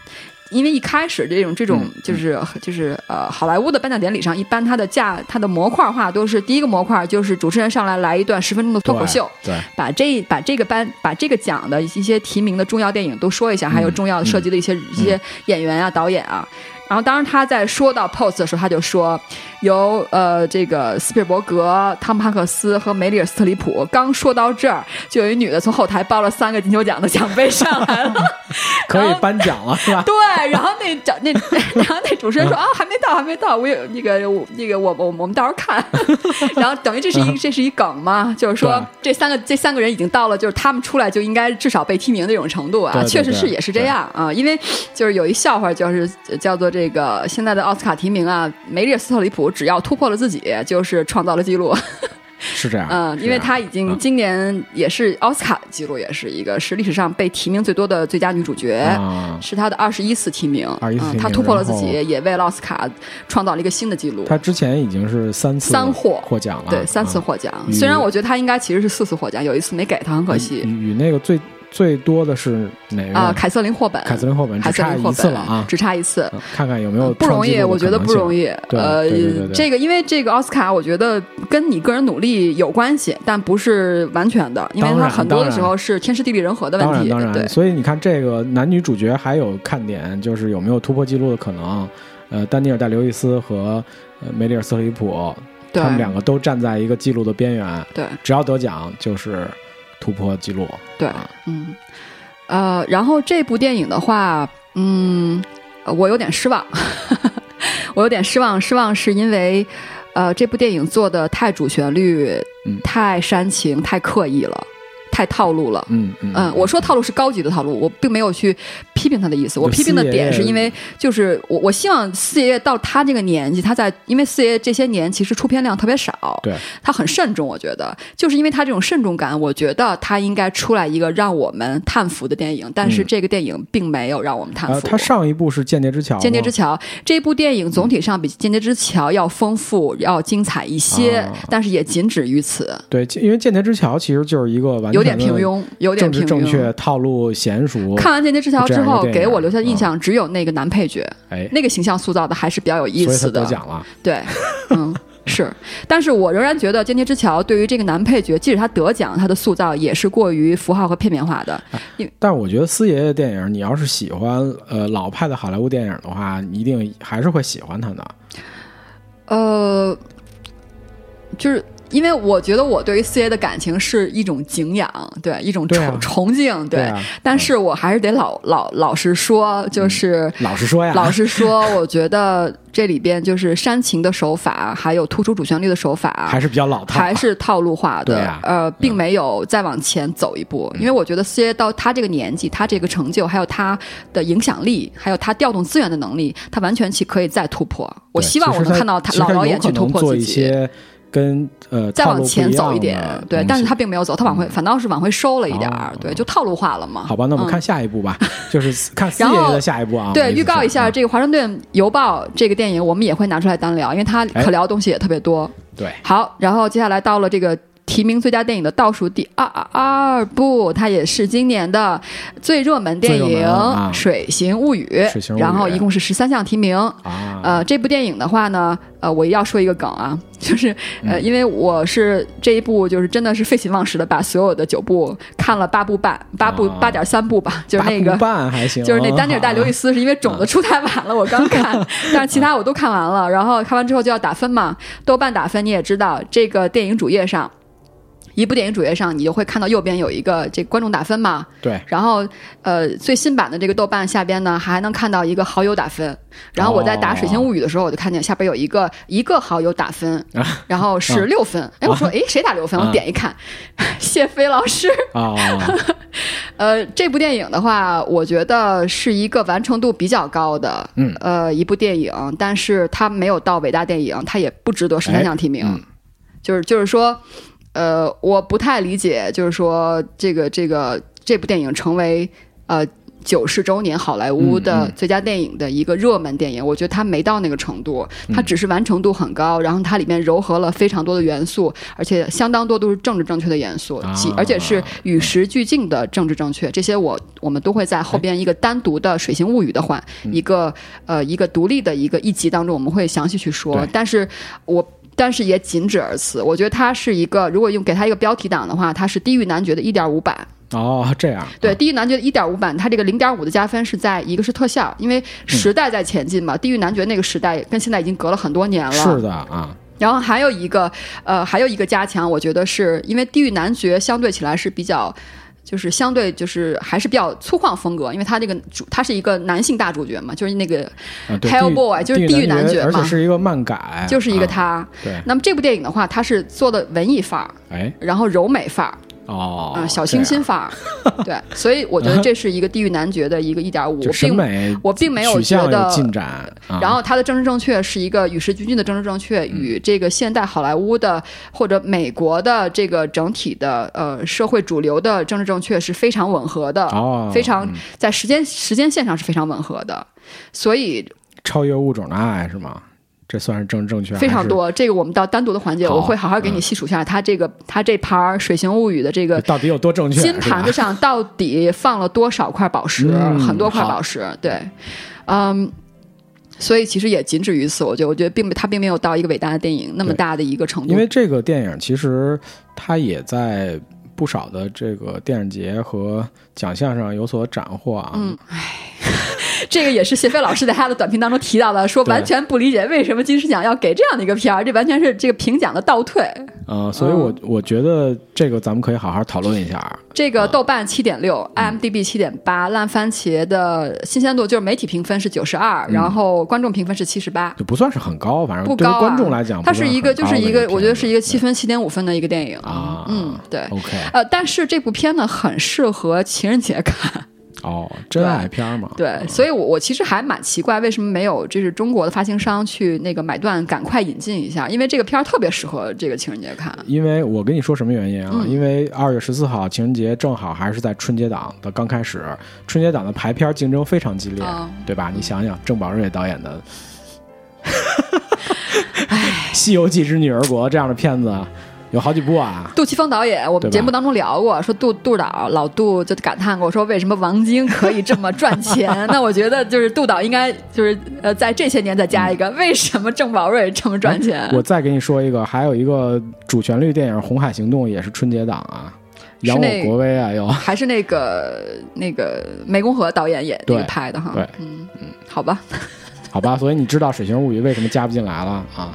因为一开始这种这种就是就是呃好莱坞的颁奖典礼上，一般它的价它的模块化都是第一个模块就是主持人上来来一段十分钟的脱口秀，对，把这把这个颁把这个奖的一些提名的重要电影都说一下，还有重要的涉及的一些一些演员啊导演啊。然后，当时他在说到 pose 的时候，他就说，由呃这个斯皮尔伯格、汤姆汉克斯和梅里尔斯特里普刚说到这儿，就有一女的从后台抱了三个金球奖的奖杯上来了，可以颁奖了是吧？对，然后那奖那然后那主持人说啊，还没到，还没到，我有那个那个我我我们到时候看，然后等于这是一这是一梗嘛，就是说这三个这三个人已经到了，就是他们出来就应该至少被提名的这种程度啊，确实是也是这样啊，因为就是有一笑话就是叫做。这个现在的奥斯卡提名啊，梅丽尔斯特里普只要突破了自己，就是创造了记录。是这样，嗯，因为她已经今年也是奥斯卡的记录，也是一个是历史上被提名最多的最佳女主角，是她的二十一次提名。二十一次提名，她突破了自己，也为了奥斯卡创造了一个新的记录。她之前已经是三次三获获奖了，对，三次获奖。虽然我觉得她应该其实是四次获奖，有一次没给她，很可惜。与那个最。最多的是哪个啊？凯瑟琳霍本，凯瑟琳霍本只差一次了啊，只差一次，看看有没有不容易？我觉得不容易。呃，这个因为这个奥斯卡，我觉得跟你个人努力有关系，但不是完全的，因为它很多的时候是天时地利人和的问题。当然，对。所以你看，这个男女主角还有看点，就是有没有突破记录的可能？呃，丹尼尔戴刘易斯和梅丽尔斯特里普，他们两个都站在一个记录的边缘。对，只要得奖就是突破记录。对，嗯。呃，然后这部电影的话，嗯，我有点失望，我有点失望，失望是因为，呃，这部电影做的太主旋律，太煽情，太刻意了。太套路了，嗯嗯，我说套路是高级的套路，我并没有去批评他的意思。我批评的点是因为，就是我我希望四爷爷到他这个年纪，他在因为四爷爷这些年其实出片量特别少，对，他很慎重。我觉得就是因为他这种慎重感，我觉得他应该出来一个让我们叹服的电影。但是这个电影并没有让我们叹服。他上一部是《间谍之桥》，《间谍之桥》这部电影总体上比《间谍之桥》要丰富、要精彩一些，但是也仅止于此。对，因为《间谍之桥》其实就是一个完全。有点平庸，有点平庸。正确，套路娴熟。看完《间谍之桥》之后，给我留下的印象只有那个男配角，哎，那个形象塑造的还是比较有意思的。得奖了，对，嗯，是。但是我仍然觉得《间谍之桥》对于这个男配角，即使他得奖，他的塑造也是过于符号和片面化的。但是我觉得四爷爷电影，你要是喜欢呃老派的好莱坞电影的话，你一定还是会喜欢他的。呃，就是。因为我觉得我对于四爷的感情是一种敬仰，对一种崇崇敬，对。但是我还是得老老老实说，就是老实说呀，老实说，我觉得这里边就是煽情的手法，还有突出主旋律的手法，还是比较老套，还是套路化的，呃，并没有再往前走一步。因为我觉得四爷到他这个年纪，他这个成就，还有他的影响力，还有他调动资源的能力，他完全其可以再突破。我希望我能看到他老导演去突破自己。跟呃再往前走一点，对，但是他并没有走，他往回反倒是往回收了一点儿，对，就套路化了嘛。好吧，那我们看下一步吧，就是看四爷爷的下一步 啊。对，预告一下这个《华盛顿邮报》这个电影，我们也会拿出来单聊，因为它可聊的东西也特别多。对，好，然后接下来到了这个。提名最佳电影的倒数第二二部，它也是今年的最热门电影《水形物语》，然后一共是十三项提名。呃，这部电影的话呢，呃，我要说一个梗啊，就是呃，因为我是这一部就是真的是废寝忘食的把所有的九部看了八部半，八部八点三部吧，就是那个半还行，就是那丹尼尔戴刘易斯是因为种子出太晚了，我刚看，但是其他我都看完了。然后看完之后就要打分嘛，豆瓣打分你也知道，这个电影主页上。一部电影主页上，你就会看到右边有一个这观众打分嘛？对。然后，呃，最新版的这个豆瓣下边呢，还能看到一个好友打分。然后我在打《水星物语》的时候，我就看见下边有一个一个好友打分，然后 是六分。哎，我说，哎，谁打六分？我点一看，谢飞老师。啊。呃，这部电影的话，我觉得是一个完成度比较高的，嗯，呃，一部电影，但是它没有到伟大电影，它也不值得十三项提名。就是就是说。呃，我不太理解，就是说这个这个这部电影成为呃九十周年好莱坞的最佳电影的一个热门电影，我觉得它没到那个程度，它只是完成度很高，然后它里面糅合了非常多的元素，而且相当多都是政治正确的元素，而且是与时俱进的政治正确，这些我我们都会在后边一个单独的《水形物语》的话，一个呃一个独立的一个一集当中，我们会详细去说，但是我。但是也仅止而此。我觉得它是一个，如果用给它一个标题党的话，它是《地狱男爵》的一点五版。哦，这样。对，《地狱男爵》的一点五版，它这个零点五的加分是在一个是特效，因为时代在前进嘛，《地狱男爵》那个时代跟现在已经隔了很多年了。是的啊。然后还有一个，呃，还有一个加强，我觉得是因为《地狱男爵》相对起来是比较。就是相对就是还是比较粗犷风格，因为他这个主他是一个男性大主角嘛，就是那个 Hellboy，就是地狱男爵嘛，而且是一个漫改，就是一个他。对，那么这部电影的话，他是做的文艺范儿，哎，然后柔美范儿。哦，啊，小清新范儿，对，所以我觉得这是一个地狱男爵的一个一点五，并我并没有觉得进展。然后他的政治正确是一个与时俱进的政治正确，与这个现代好莱坞的或者美国的这个整体的呃社会主流的政治正确是非常吻合的，非常在时间时间线上是非常吻合的，所以超越物种的爱是吗？这算是正正确，非常多。这个我们到单独的环节，我会好好给你细数一下，它这个它这盘《水形物语》的这个到底有多正确？金盘子上到底放了多少块宝石？很多块宝石，对，嗯，所以其实也仅止于此。我觉得，我觉得并它并没有到一个伟大的电影那么大的一个程度。因为这个电影其实它也在不少的这个电影节和奖项上有所斩获啊。嗯，唉。这个也是谢飞老师在他的短评当中提到的，说完全不理解为什么金狮奖要给这样的一个片儿，这完全是这个评奖的倒退。呃，所以我我觉得这个咱们可以好好讨论一下。这个豆瓣七点六，IMDB 七点八，烂番茄的新鲜度就是媒体评分是九十二，然后观众评分是七十八，就不算是很高，反正不高。观众来讲，它是一个就是一个，我觉得是一个七分七点五分的一个电影啊。嗯，对。OK，呃，但是这部片呢，很适合情人节看。哦，真爱片嘛？对，所以，我我其实还蛮奇怪，为什么没有就是中国的发行商去那个买断，赶快引进一下？因为这个片儿特别适合这个情人节看。因为我跟你说什么原因啊？因为二月十四号情人节正好还是在春节档的刚开始，春节档的排片竞争非常激烈，对吧？你想想，郑宝瑞导演的 《西游记之女儿国》这样的片子。有好几部啊！杜琪峰导演，我们节目当中聊过，说杜杜导老杜就感叹过，说为什么王晶可以这么赚钱？那我觉得就是杜导应该就是呃，在这些年再加一个，为什么郑宝瑞这么赚钱？我再给你说一个，还有一个主旋律电影《红海行动》也是春节档啊，扬我国威啊，又还是那个那个湄公河导演演拍的哈，对，嗯嗯，好吧。好吧，所以你知道《水形物语》为什么加不进来了啊？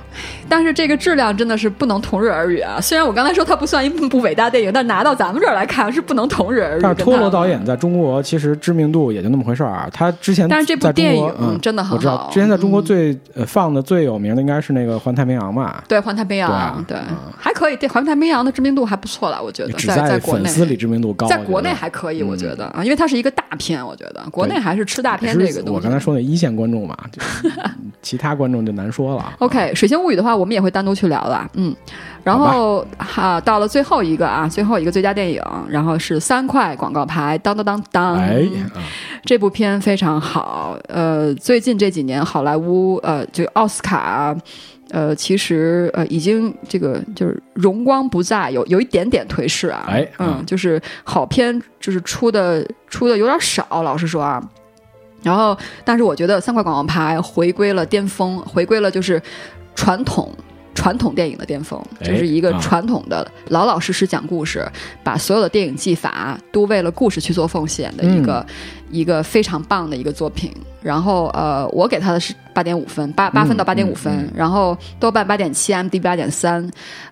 但是这个质量真的是不能同日而语啊！虽然我刚才说它不算一部伟大电影，但拿到咱们这儿来看是不能同日而语。但是托罗导演在中国其实知名度也就那么回事儿啊。他之前但是这部电影真的很好。我知道之前在中国最呃放的最有名的应该是那个《环太平洋》吧。对，《环太平洋》对还可以，对《环太平洋》的知名度还不错了，我觉得在在粉丝里知名度高，在国内还可以，我觉得啊，因为它是一个大片，我觉得国内还是吃大片这个东西。我刚才说那一线观众嘛。其他观众就难说了。OK，《水星物语》的话，我们也会单独去聊的。嗯，然后哈，到了最后一个啊，最后一个最佳电影，然后是三块广告牌，当当当当。哎，这部片非常好。呃，最近这几年好莱坞呃，就奥斯卡。呃，其实呃，已经这个就是荣光不再，有有一点点颓势啊。哎，嗯，就是好片就是出的出的有点少，老实说啊。然后，但是我觉得三块广告牌回归了巅峰，回归了就是传统。传统电影的巅峰，就是一个传统的老老实实讲故事，把所有的电影技法都为了故事去做奉献的一个一个非常棒的一个作品。然后呃，我给他的是八点五分，八八分到八点五分。然后豆瓣八点七，M D 八点三，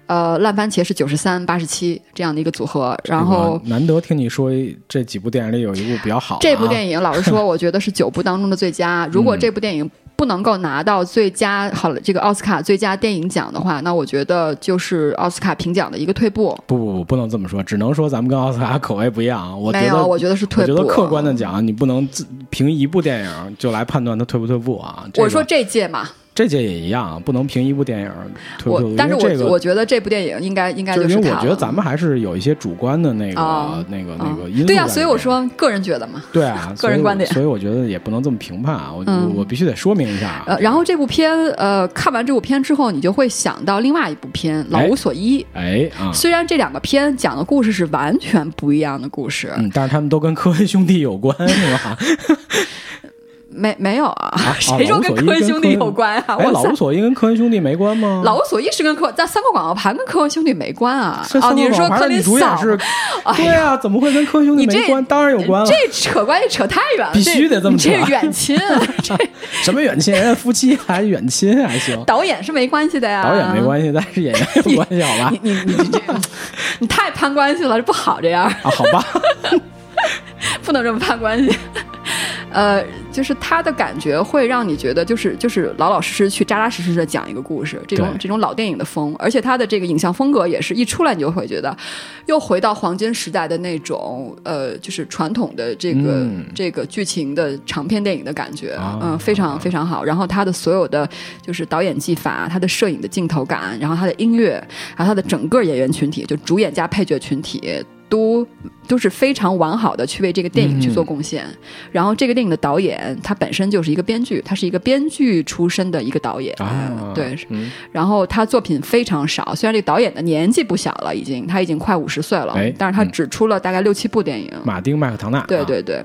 呃，烂番茄是九十三八十七这样的一个组合。然后难得听你说这几部电影里有一部比较好。这部电影老实说，我觉得是九部当中的最佳。如果这部电影。不能够拿到最佳好了这个奥斯卡最佳电影奖的话，那我觉得就是奥斯卡评奖的一个退步。不不不，不能这么说，只能说咱们跟奥斯卡口味不一样。我觉得，我觉得是退步。我觉得客观的讲，你不能自凭一部电影就来判断它退不退步啊。我说这届嘛。这届也一样，不能凭一部电影推我，但是我我觉得这部电影应该应该就是因为我觉得咱们还是有一些主观的那个那个那个因素。对呀，所以我说个人觉得嘛。对啊，个人观点。所以我觉得也不能这么评判啊，我我必须得说明一下。呃，然后这部片呃，看完这部片之后，你就会想到另外一部片《老无所依》。哎啊，虽然这两个片讲的故事是完全不一样的故事，嗯，但是他们都跟科恩兄弟有关，是吧？没没有 啊？谁说跟科恩兄弟有关啊？老无所依跟科恩兄弟没关吗？老无所依是跟科，但三个广告牌跟科恩兄弟没关啊。哦，你是说科林嫂？对啊，怎么会跟科恩兄弟没关？当然有关了。这扯关系扯太远了，必须得这么扯。这远亲，这 什么远亲？人家夫妻还远亲还行。导演是没关系的呀。导演没关系，但是演员有关系，好吧？你你你这，你太攀关系了，这不好这样啊？好吧，不能这么攀关系。呃，就是他的感觉会让你觉得，就是就是老老实实去扎扎实实的讲一个故事，这种这种老电影的风，而且他的这个影像风格也是一出来你就会觉得，又回到黄金时代的那种呃，就是传统的这个这个剧情的长篇电影的感觉，嗯，非常非常好。然后他的所有的就是导演技法，他的摄影的镜头感，然后他的音乐，然后他的整个演员群体，就主演加配角群体。都都是非常完好的去为这个电影去做贡献，然后这个电影的导演他本身就是一个编剧，他是一个编剧出身的一个导演，对，然后他作品非常少，虽然这个导演的年纪不小了，已经他已经快五十岁了，但是他只出了大概六七部电影。马丁麦克唐纳，对对对。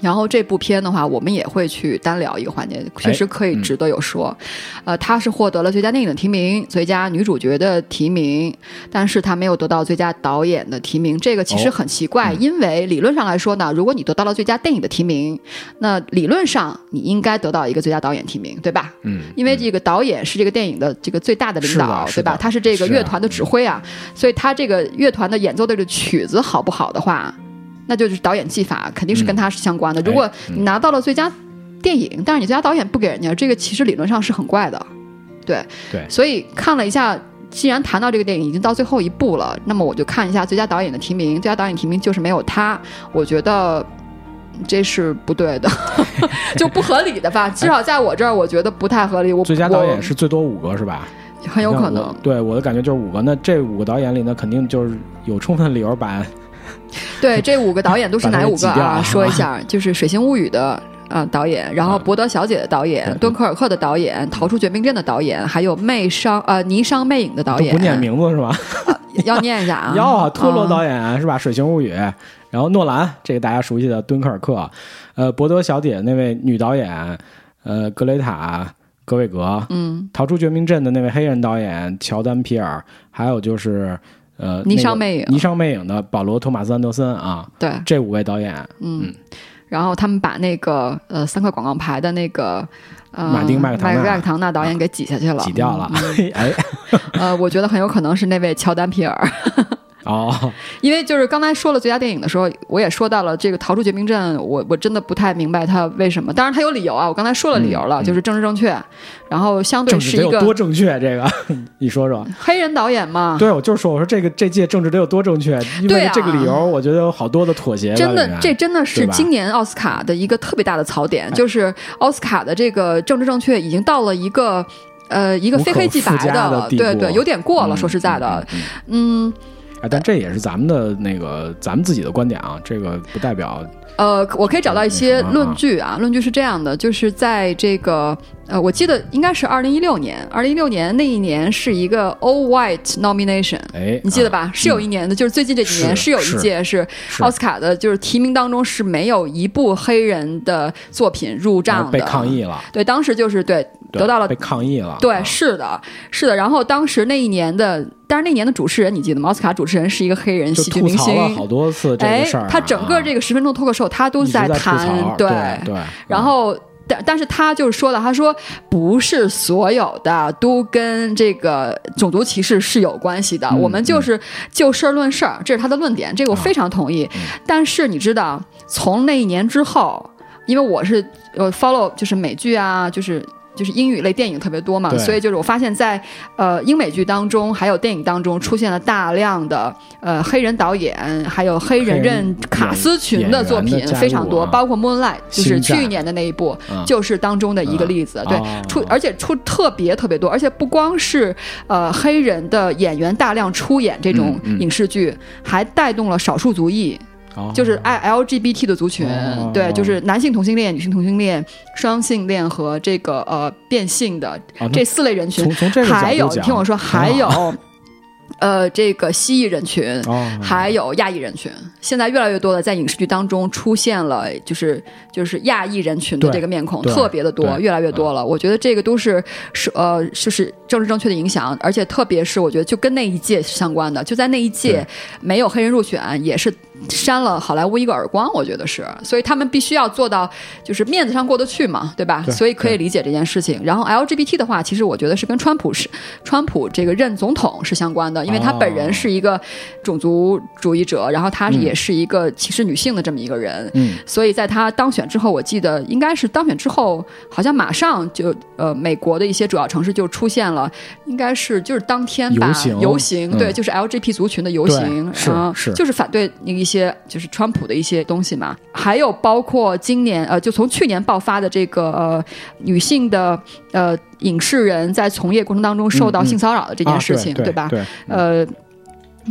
然后这部片的话，我们也会去单聊一个环节，确实可以值得有说。呃，他是获得了最佳电影的提名、最佳女主角的提名，但是他没有得到最佳导演的提名。这个其实很奇怪，因为理论上来说呢，如果你得到了最佳电影的提名，那理论上你应该得到一个最佳导演提名，对吧？嗯，因为这个导演是这个电影的这个最大的领导，对吧？他是这个乐团的指挥啊，所以他这个乐团的演奏的这个曲子好不好的话。那就是导演技法肯定是跟他是相关的。如果你拿到了最佳电影，但是你最佳导演不给人家，这个其实理论上是很怪的。对对，所以看了一下，既然谈到这个电影已经到最后一步了，那么我就看一下最佳导演的提名。最佳导演提名就是没有他，我觉得这是不对的，就不合理的吧？至少在我这儿，我觉得不太合理。我最佳导演是最多五个是吧？很有可能。对我的感觉就是五个。那这五个导演里呢，肯定就是有充分理由把。对，这五个导演都是哪五个啊？说一下，就是《水星物语》的啊导演，然后《博德小姐》的导演，《敦刻尔克》的导演，《逃出绝命镇》的导演，还有《魅商》呃《霓裳魅影》的导演。不念名字是吧？要念一下啊！要啊，托罗导演是吧？《水形物语》，然后诺兰，这个大家熟悉的《敦刻尔克》，呃，《博德小姐》那位女导演，呃，格雷塔·格韦格，嗯，《逃出绝命镇》的那位黑人导演乔丹·皮尔，还有就是。呃，霓裳魅影，霓裳魅影的保罗·托马斯·安德森啊，对，这五位导演，嗯，然后他们把那个呃三块广告牌的那个呃马丁·麦克唐纳导演给挤下去了，挤掉了，哎，呃，我觉得很有可能是那位乔丹·皮尔，哦，因为就是刚才说了最佳电影的时候，我也说到了这个《逃出绝命镇》，我我真的不太明白他为什么。当然他有理由啊，我刚才说了理由了，就是政治正确，然后相对是一个多正确，这个 你说说。黑人导演嘛？对，我就是说，我说这个这届政治得有多正确？因为这个理由，我觉得有好多的妥协。真的，这真的是今年奥斯卡的一个特别大的槽点，就是奥斯卡的这个政治正确已经到了一个。呃，一个非黑即白的，对对，有点过了。说实在的，嗯，哎，但这也是咱们的那个咱们自己的观点啊，这个不代表。呃，我可以找到一些论据啊，论据是这样的，就是在这个呃，我记得应该是二零一六年，二零一六年那一年是一个 All White Nomination，哎，你记得吧？是有一年的，就是最近这几年是有一届是奥斯卡的，就是提名当中是没有一部黑人的作品入账的，被抗议了。对，当时就是对。得到了被抗议了，对，是的，是的。然后当时那一年的，但是那年的主持人你记得吗？奥斯卡主持人是一个黑人喜剧明星，了好多次这个事儿。他整个这个十分钟脱口秀，他都在谈，对对。然后，但但是他就是说了，他说不是所有的都跟这个种族歧视是有关系的，我们就是就事儿论事儿，这是他的论点，这个我非常同意。但是你知道，从那一年之后，因为我是呃 follow 就是美剧啊，就是。就是英语类电影特别多嘛，所以就是我发现，在呃英美剧当中，还有电影当中出现了大量的呃黑人导演，还有黑人任卡斯群的作品非常多，包括《Moonlight》，就是去年的那一部，就是当中的一个例子。对，出而且出特别特别多，而且不光是呃黑人的演员大量出演这种影视剧，还带动了少数族裔。就是爱 LGBT 的族群，对，就是男性同性恋、女性同性恋、双性恋和这个呃变性的这四类人群，还有你听我说，还有。呃，这个蜥蜴人群，还有亚裔人群，现在越来越多的在影视剧当中出现了，就是就是亚裔人群的这个面孔，特别的多，越来越多了。我觉得这个都是是呃，就是政治正确的影响，而且特别是我觉得就跟那一届相关的，就在那一届没有黑人入选，也是扇了好莱坞一个耳光。我觉得是，所以他们必须要做到，就是面子上过得去嘛，对吧？所以可以理解这件事情。然后 LGBT 的话，其实我觉得是跟川普是川普这个任总统是相关的。因为他本人是一个种族主义者，然后他也是一个歧视女性的这么一个人，嗯，所以在他当选之后，我记得应该是当选之后，好像马上就呃，美国的一些主要城市就出现了，应该是就是当天吧，游行，对，就是 LGBT 族群的游行，是是，就是反对那一些就是川普的一些东西嘛，还有包括今年呃，就从去年爆发的这个呃女性的呃。影视人在从业过程当中受到性骚扰的这件事情，对吧？呃，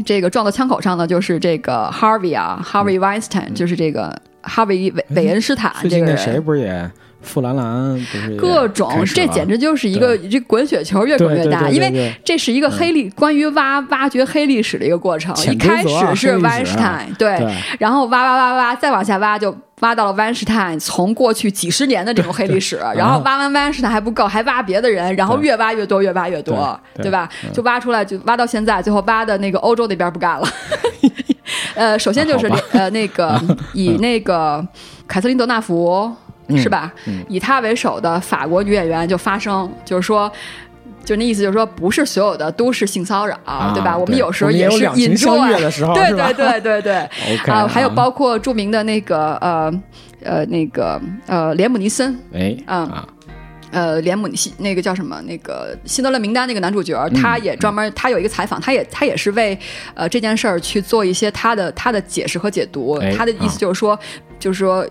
这个撞到枪口上的就是这个 Harvey 啊，Harvey Weinstein，就是这个哈维韦韦恩斯坦这个人。谁不是也？富兰兰不是各种，这简直就是一个这滚雪球越滚越大，因为这是一个黑历关于挖挖掘黑历史的一个过程。一开始是 Weinstein，对，然后挖挖挖挖，再往下挖就挖到了 Weinstein 从过去几十年的这种黑历史，然后挖完 Weinstein 还不够，还挖别的人，然后越挖越多，越挖越多，对吧？就挖出来，就挖到现在，最后挖的那个欧洲那边不干了。呃，首先就是呃那个 以那个凯瑟琳德纳福。是吧？以她为首的法国女演员就发声，就是说，就那意思，就是说，不是所有的都是性骚扰，对吧？我们有时候也是引时候，对对对对 对。啊，还有包括著名的那个呃呃那个呃连姆尼森，哎啊呃连姆西那个叫什么那个辛德勒名单那个男主角，他也专门他有一个采访，他也他也是为呃这件事儿去做一些他的他的解释和解读。他的意思就是说，就是说。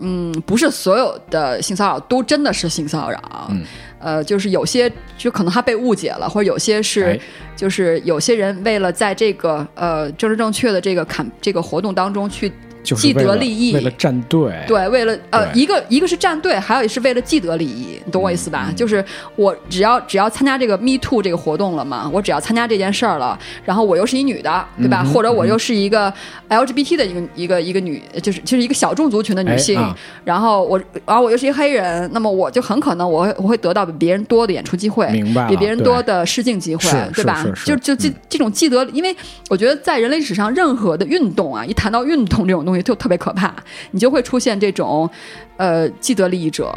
嗯，不是所有的性骚扰都真的是性骚扰，呃，就是有些就可能他被误解了，或者有些是，就是有些人为了在这个呃政治正确的这个坎这个活动当中去。既得利益，为了站队，对，为了呃，一个一个是站队，还有是为了既得利益，你懂我意思吧？就是我只要只要参加这个 Me Too 这个活动了嘛，我只要参加这件事儿了，然后我又是一女的，对吧？或者我又是一个 LGBT 的一个一个一个女，就是就是一个小众族群的女性，然后我然后我又是一黑人，那么我就很可能我会我会得到比别人多的演出机会，明白？比别人多的试镜机会，对吧？就就这这种既得，因为我觉得在人类史上任何的运动啊，一谈到运动这种东西就特别可怕，你就会出现这种，呃，既得利益者，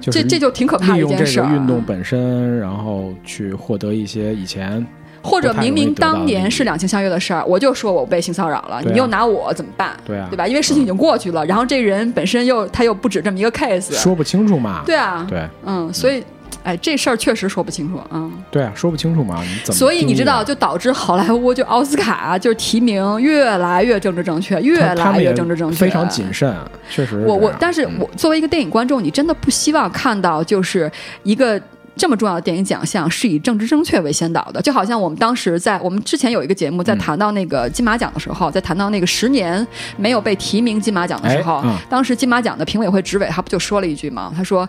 这这就挺可怕的一件事。运动本身，然后去获得一些以前或者明明当年是两情相悦的事儿，我就说我被性骚扰了，你又拿我怎么办？对啊，对吧？因为事情已经过去了，然后这人本身又他又不止这么一个 case，说不清楚嘛。对啊，对，嗯，所以。哎，这事儿确实说不清楚啊。对啊，说不清楚嘛，你怎么？所以你知道，就导致好莱坞就奥斯卡就是提名越来越政治正确，越来越政治正确，非常谨慎，确实。我我，但是我作为一个电影观众，你真的不希望看到就是一个。这么重要的电影奖项是以政治正确为先导的，就好像我们当时在我们之前有一个节目，在谈到那个金马奖的时候，在谈到那个十年没有被提名金马奖的时候，当时金马奖的评委会执委他不就说了一句吗？他说：“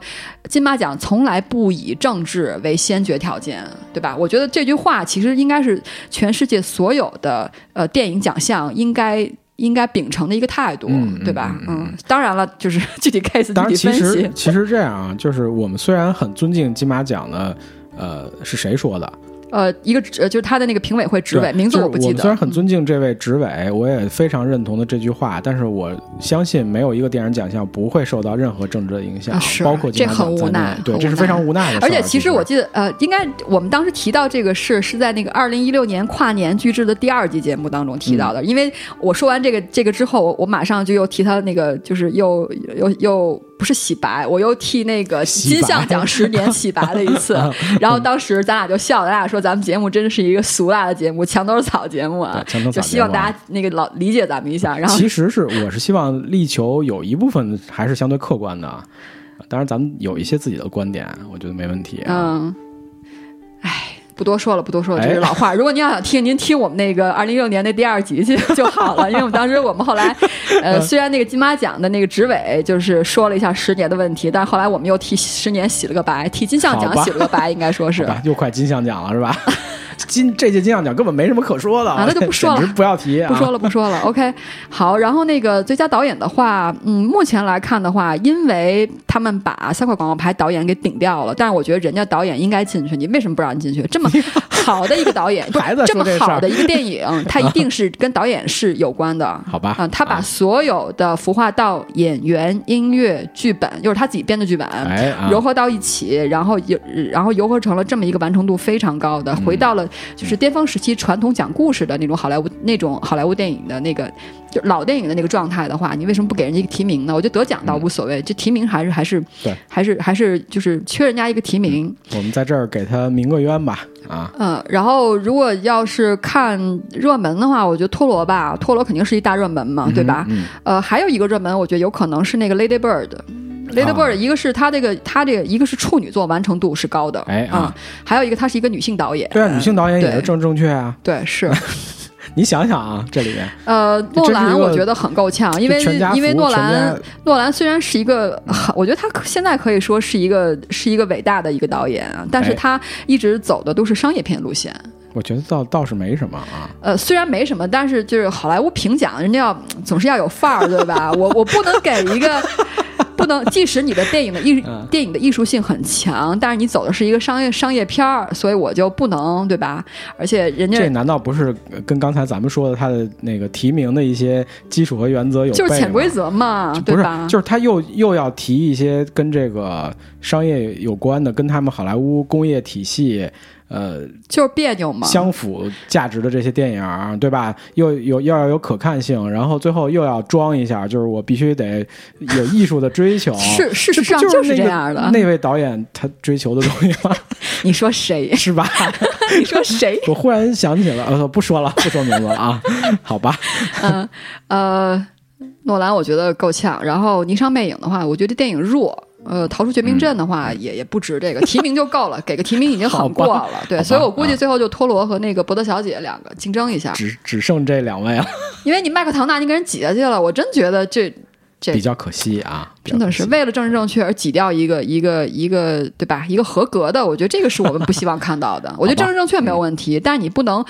金马奖从来不以政治为先决条件，对吧？”我觉得这句话其实应该是全世界所有的呃电影奖项应该。应该秉承的一个态度，对吧？嗯，当然了，就是 具体 case 具体分析。其实其实这样啊，就是我们虽然很尊敬金马奖的，呃，是谁说的？呃，一个呃，就是他的那个评委会执委，名字我不记得。虽然很尊敬这位执委，我也非常认同的这句话，但是我相信没有一个电影奖项不会受到任何政治的影响，包括这很无奈，对，这是非常无奈的。而且其实我记得，呃，应该我们当时提到这个事是在那个二零一六年跨年巨制的第二季节目当中提到的，因为我说完这个这个之后，我我马上就又提他那个，就是又又又。不是洗白，我又替那个金像奖十年洗白了一次，然后当时咱俩就笑，咱俩说咱们节目真是一个俗辣的节目，墙头草节目啊，就希望大家那个老理解咱们一下。然后其实是我是希望力求有一部分还是相对客观的，当然咱们有一些自己的观点，我觉得没问题。嗯，哎。不多说了，不多说了，这是老话。如果您要想听，您听我们那个二零一六年那第二集去就好了。因为我们 当时我们后来，呃，虽然那个金马奖的那个执委就是说了一下十年的问题，但是后来我们又替十年洗了个白，替金像奖洗了个白，应该说是。又快金像奖了，是吧？金这届金像奖根本没什么可说的啊，那就不说了，不要提，不说了，不说了。OK，好，然后那个最佳导演的话，嗯，目前来看的话，因为他们把三块广告牌导演给顶掉了，但是我觉得人家导演应该进去，你为什么不让人进去？这么 好的一个导演，这么好的一个电影，他一定是跟导演是有关的，好吧？啊，他把所有的服化道、演员、音乐、剧本，就是他自己编的剧本，糅合到一起，然后有，然后糅合成了这么一个完成度非常高的，回到了。就是巅峰时期传统讲故事的那种好莱坞那种好莱坞电影的那个就老电影的那个状态的话，你为什么不给人家一个提名呢？我觉得得奖倒无所谓，这提名还是还是对，还是还是就是缺人家一个提名。我们在这儿给他鸣个冤吧，啊，嗯，然后如果要是看热门的话，我觉得托罗吧，托罗肯定是一大热门嘛，对吧？呃，还有一个热门，我觉得有可能是那个 Lady Bird。Lady Bird，一个是他这个，他这个一个是处女座，完成度是高的，哎啊，还有一个他是一个女性导演，对啊，女性导演也是正正确啊，对是，你想想啊，这里面，呃，诺兰我觉得很够呛，因为因为诺兰诺兰虽然是一个，我觉得他现在可以说是一个是一个伟大的一个导演啊，但是他一直走的都是商业片路线。我觉得倒倒是没什么啊。呃，虽然没什么，但是就是好莱坞评奖，人家要总是要有范儿，对吧？我我不能给一个，不能，即使你的电影的艺电影的艺术性很强，但是你走的是一个商业商业片儿，所以我就不能，对吧？而且人家这难道不是跟刚才咱们说的他的那个提名的一些基础和原则有？就是潜规则嘛，对吧？就是他又又要提一些跟这个商业有关的，跟他们好莱坞工业体系。呃，就是别扭嘛，相符价值的这些电影，对吧？又有又要有可看性，然后最后又要装一下，就是我必须得有艺术的追求。是，事实上就是这样的。那位导演他追求的东西吗？你说谁是吧？你说谁？我忽然想起了，呃，不说了，不说名字了啊，好吧。嗯呃，诺兰我觉得够呛，然后霓裳魅影的话，我觉得电影弱。呃，逃出绝命镇的话也也不值这个提名就够了，给个提名已经很过了。对，所以我估计最后就托罗和那个伯德小姐两个竞争一下，只只剩这两位了。因为你麦克唐纳你给人挤下去了，我真觉得这这比较可惜啊，真的是为了政治正确而挤掉一个一个一个对吧？一个合格的，我觉得这个是我们不希望看到的。我觉得政治正确没有问题，但你不能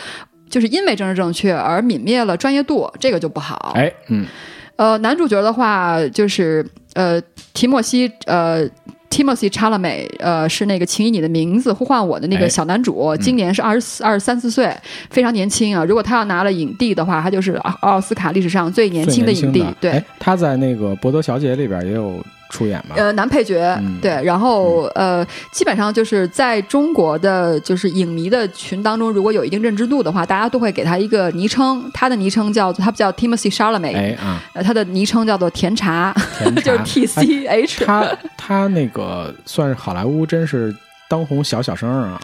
就是因为政治正确而泯灭了专业度，这个就不好。哎，嗯。呃，男主角的话就是呃，提莫西呃，Timothy Chalamet，呃，是那个《请以你的名字呼唤我》的那个小男主，今年是二十四、二十三四岁，非常年轻啊。如果他要拿了影帝的话，他就是奥斯卡历史上最年轻的影帝。对，他在那个《博德小姐》里边也有。出演吧？呃，男配角，对，然后呃，基本上就是在中国的就是影迷的群当中，如果有一定认知度的话，大家都会给他一个昵称，他的昵称叫做他不叫 Timothy Charlemagne，哎啊，呃，他的昵称叫做甜茶，就是 T C H，他他那个算是好莱坞真是当红小小生啊。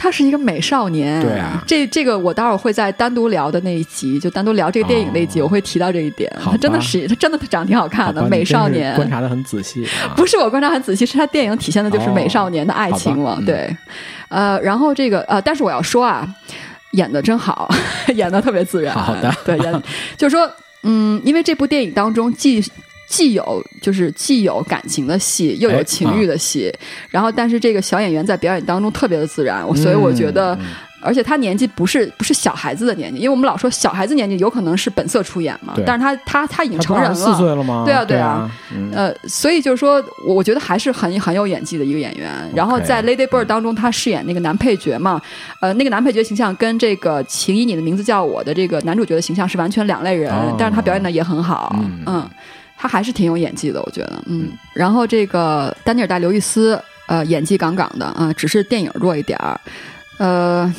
他是一个美少年，对啊，这这个我待会儿会在单独聊的那一集，就单独聊这个电影那一集，我会提到这一点。他真的是，他真的长得挺好看的美少年，观察的很仔细。不是我观察很仔细，是他电影体现的就是美少年的爱情嘛？对，呃，然后这个呃，但是我要说啊，演的真好，演的特别自然。好的，对，演就是说，嗯，因为这部电影当中既。既有就是既有感情的戏，又有情欲的戏，然后但是这个小演员在表演当中特别的自然，所以我觉得，而且他年纪不是不是小孩子的年纪，因为我们老说小孩子年纪有可能是本色出演嘛，但是他他他已经成人了，四岁了吗？对啊对啊，呃，所以就是说，我我觉得还是很很有演技的一个演员。然后在《Lady Bird》当中，他饰演那个男配角嘛，呃，那个男配角形象跟这个《请以你的名字叫我》的这个男主角的形象是完全两类人，但是他表演的也很好，嗯。他还是挺有演技的，我觉得，嗯。然后这个丹尼尔·戴·刘易斯，呃，演技杠杠的啊，只是电影弱一点儿，呃。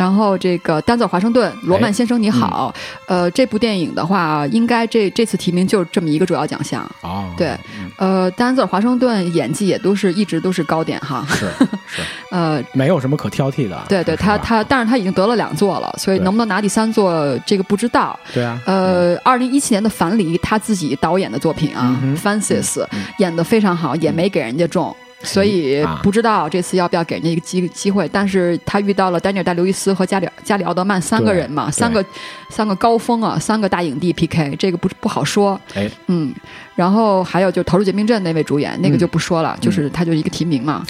然后这个丹泽尔华盛顿，罗曼先生你好，呃，这部电影的话，应该这这次提名就这么一个主要奖项啊。对，呃，丹泽尔华盛顿演技也都是一直都是高点哈。是 是，呃，没有什么可挑剔的。对对，他他，但是他已经得了两座了，所以能不能拿第三座，这个不知道。对啊。呃，二零一七年的《樊篱》，他自己导演的作品啊，Francis 演的非常好，也没给人家中。所以不知道这次要不要给人家一个机机会，但是他遇到了丹尼尔戴刘易斯和加里加里奥德曼三个人嘛，三个三个高峰啊，三个大影帝 PK，这个不不好说。哎，嗯，然后还有就《逃出绝命镇》那位主演，那个就不说了，就是他就一个提名嘛，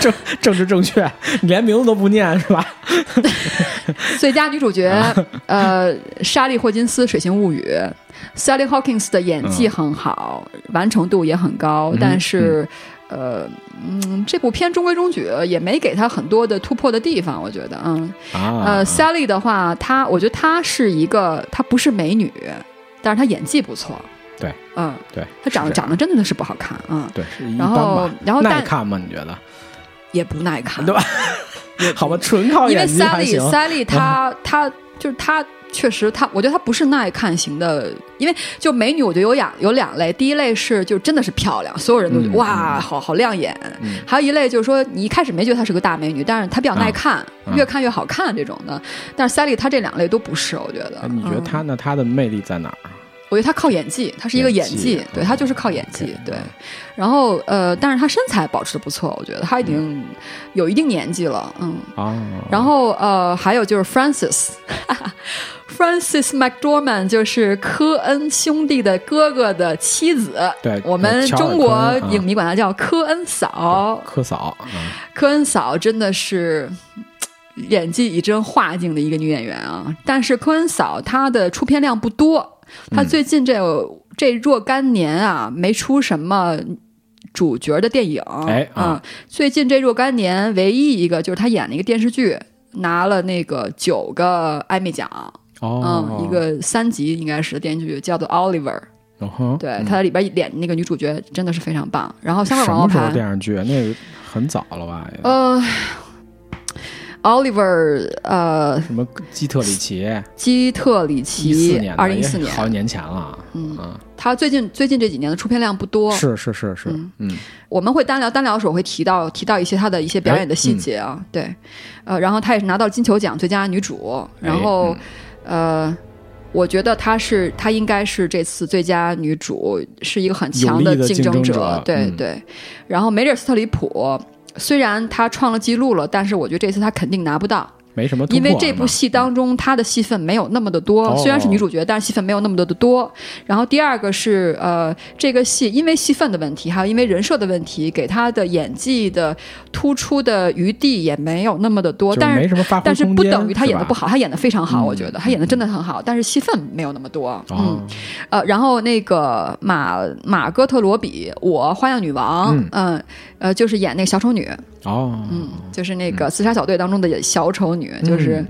政政治正确，连名字都不念是吧？最佳女主角，呃，莎莉霍金斯《水形物语》，Sally Hawkins 的演技很好，完成度也很高，但是。呃，嗯，这部片中规中矩，也没给他很多的突破的地方，我觉得，嗯，呃，Sally 的话，她，我觉得她是一个，她不是美女，但是她演技不错，对，嗯，对，她长得长得真的是不好看，嗯，对，然后然后耐看吗？你觉得？也不耐看，对吧？好吧，纯靠演技。Sally，Sally，她她就是她。确实，她我觉得她不是耐看型的，因为就美女，我觉得有两有两类，第一类是就真的是漂亮，所有人都觉得哇，好好亮眼；还有一类就是说，你一开始没觉得她是个大美女，但是她比较耐看，越看越好看这种的。但是 Sally 她这两类都不是，我觉得。你觉得她呢？她的魅力在哪儿？我觉得她靠演技，她是一个演技，对她就是靠演技，对。然后呃，但是她身材保持的不错，我觉得她已经有一定年纪了，嗯。啊。然后呃，还有就是 Francis。Francis McDormand 就是科恩兄弟的哥哥的妻子，对我们中国影迷管她叫科恩嫂。科嫂，科恩嫂真的是演技一真化境的一个女演员啊！但是科恩嫂她的出片量不多，她最近这这若干年啊没出什么主角的电影。哎啊，最近这若干年唯一一个就是她演了一个电视剧，拿了那个九个艾美奖。哦，嗯，一个三集应该是电视剧，叫做《Oliver》。对，他在里边演那个女主角真的是非常棒。然后《香港王牌》电视剧，那个很早了吧？呃，Oliver，呃，什么基特里奇？基特里奇，二零一四年，好几年前了。嗯，他最近最近这几年的出片量不多。是是是是，嗯，我们会单聊单聊的时候会提到提到一些他的一些表演的细节啊。对，呃，然后他也是拿到金球奖最佳女主，然后。呃，我觉得她是她应该是这次最佳女主，是一个很强的竞争者。对对。然后梅丽尔·斯特里普，虽然她创了记录了，但是我觉得这次她肯定拿不到。没什么，因为这部戏当中她的戏份没有那么的多，虽然是女主角，但是戏份没有那么多的多。然后第二个是呃，这个戏因为戏份的问题，还有因为人设的问题，给她的演技的突出的余地也没有那么的多。但是但是不等于她演的不好，她演的非常好，我觉得她演的真的很好，但是戏份没有那么多。嗯，呃，然后那个马马哥特罗比，我花样女王，嗯呃，就是演那个小丑女。哦，嗯，就是那个自杀小队当中的小丑女，就是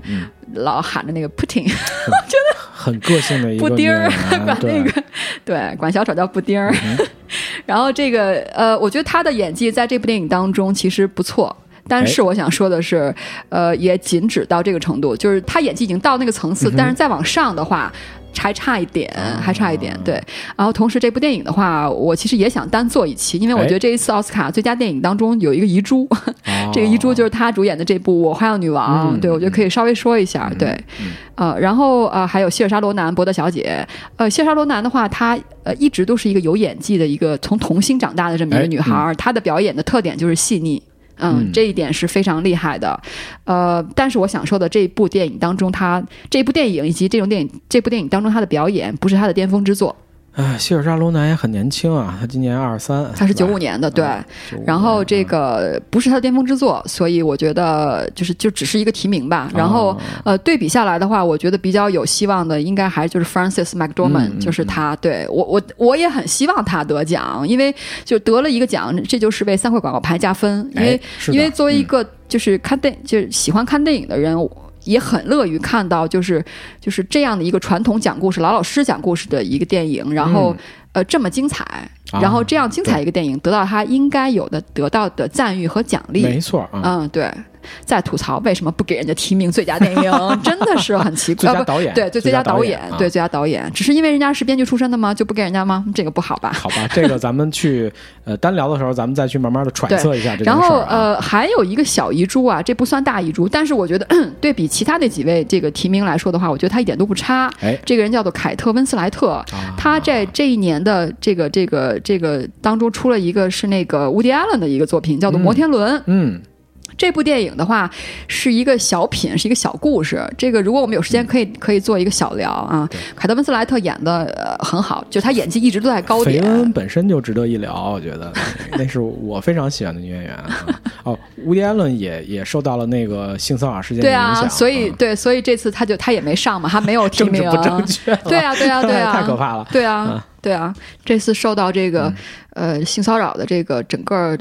老喊着那个 pudding，我觉得很个性的一个布丁儿，管那个对，管小丑叫布丁儿。然后这个呃，我觉得他的演技在这部电影当中其实不错。但是我想说的是，呃，也仅止到这个程度，就是他演技已经到那个层次，但是再往上的话还差一点，还差一点。对，然后同时这部电影的话，我其实也想单做一期，因为我觉得这一次奥斯卡最佳电影当中有一个遗珠，这个遗珠就是他主演的这部《我花样女王》。对，我觉得可以稍微说一下。对，呃，然后呃，还有希尔莎罗南、伯德小姐。呃，希尔莎罗南的话，她呃一直都是一个有演技的一个从童星长大的这么一个女孩，她的表演的特点就是细腻。嗯，这一点是非常厉害的，呃，但是我想说的这部电影当中，他这部电影以及这种电影这部电影当中他的表演不是他的巅峰之作。哎，希尔莎罗南也很年轻啊，他今年二十三，他是九五年的，对。然后这个不是他的巅峰之作，所以我觉得就是就只是一个提名吧。然后呃，对比下来的话，我觉得比较有希望的应该还就是 Francis McDormand，就是他。对我我我也很希望他得奖，因为就得了一个奖，这就是为三块广告牌加分。因为因为作为一个就是看电就是喜欢看电影的人。也很乐于看到，就是就是这样的一个传统讲故事、老老实实讲故事的一个电影，然后呃这么精彩，然后这样精彩一个电影得到他应该有的得到的赞誉和奖励，没错，嗯，对。在吐槽为什么不给人家提名最佳电影，真的是很奇怪。最佳导演对，最最佳导演对最佳导演，只是因为人家是编剧出身的吗？就不给人家吗？这个不好吧？好吧，这个咱们去 呃单聊的时候，咱们再去慢慢的揣测一下这然后呃，还有一个小遗珠啊，这不算大遗珠，但是我觉得 对比其他那几位这个提名来说的话，我觉得他一点都不差。哎，这个人叫做凯特温斯莱特，他在这一年的这个这个这个当中出了一个是那个乌迪艾伦的一个作品，叫做摩天轮。嗯。这部电影的话是一个小品，是一个小故事。这个如果我们有时间，可以可以做一个小聊啊。凯特温斯莱特演的呃很好，就她演技一直都在高点。菲恩本身就值得一聊，我觉得 那是我非常喜欢的女演员。哦，乌迪·安伦也也受到了那个性骚扰事件的影响。对啊，所以对，所以这次他就他也没上嘛，他没有提名。不正确。对啊，对啊，对啊，太可怕了。对啊，对啊，这次受到这个呃性骚扰的这个整个。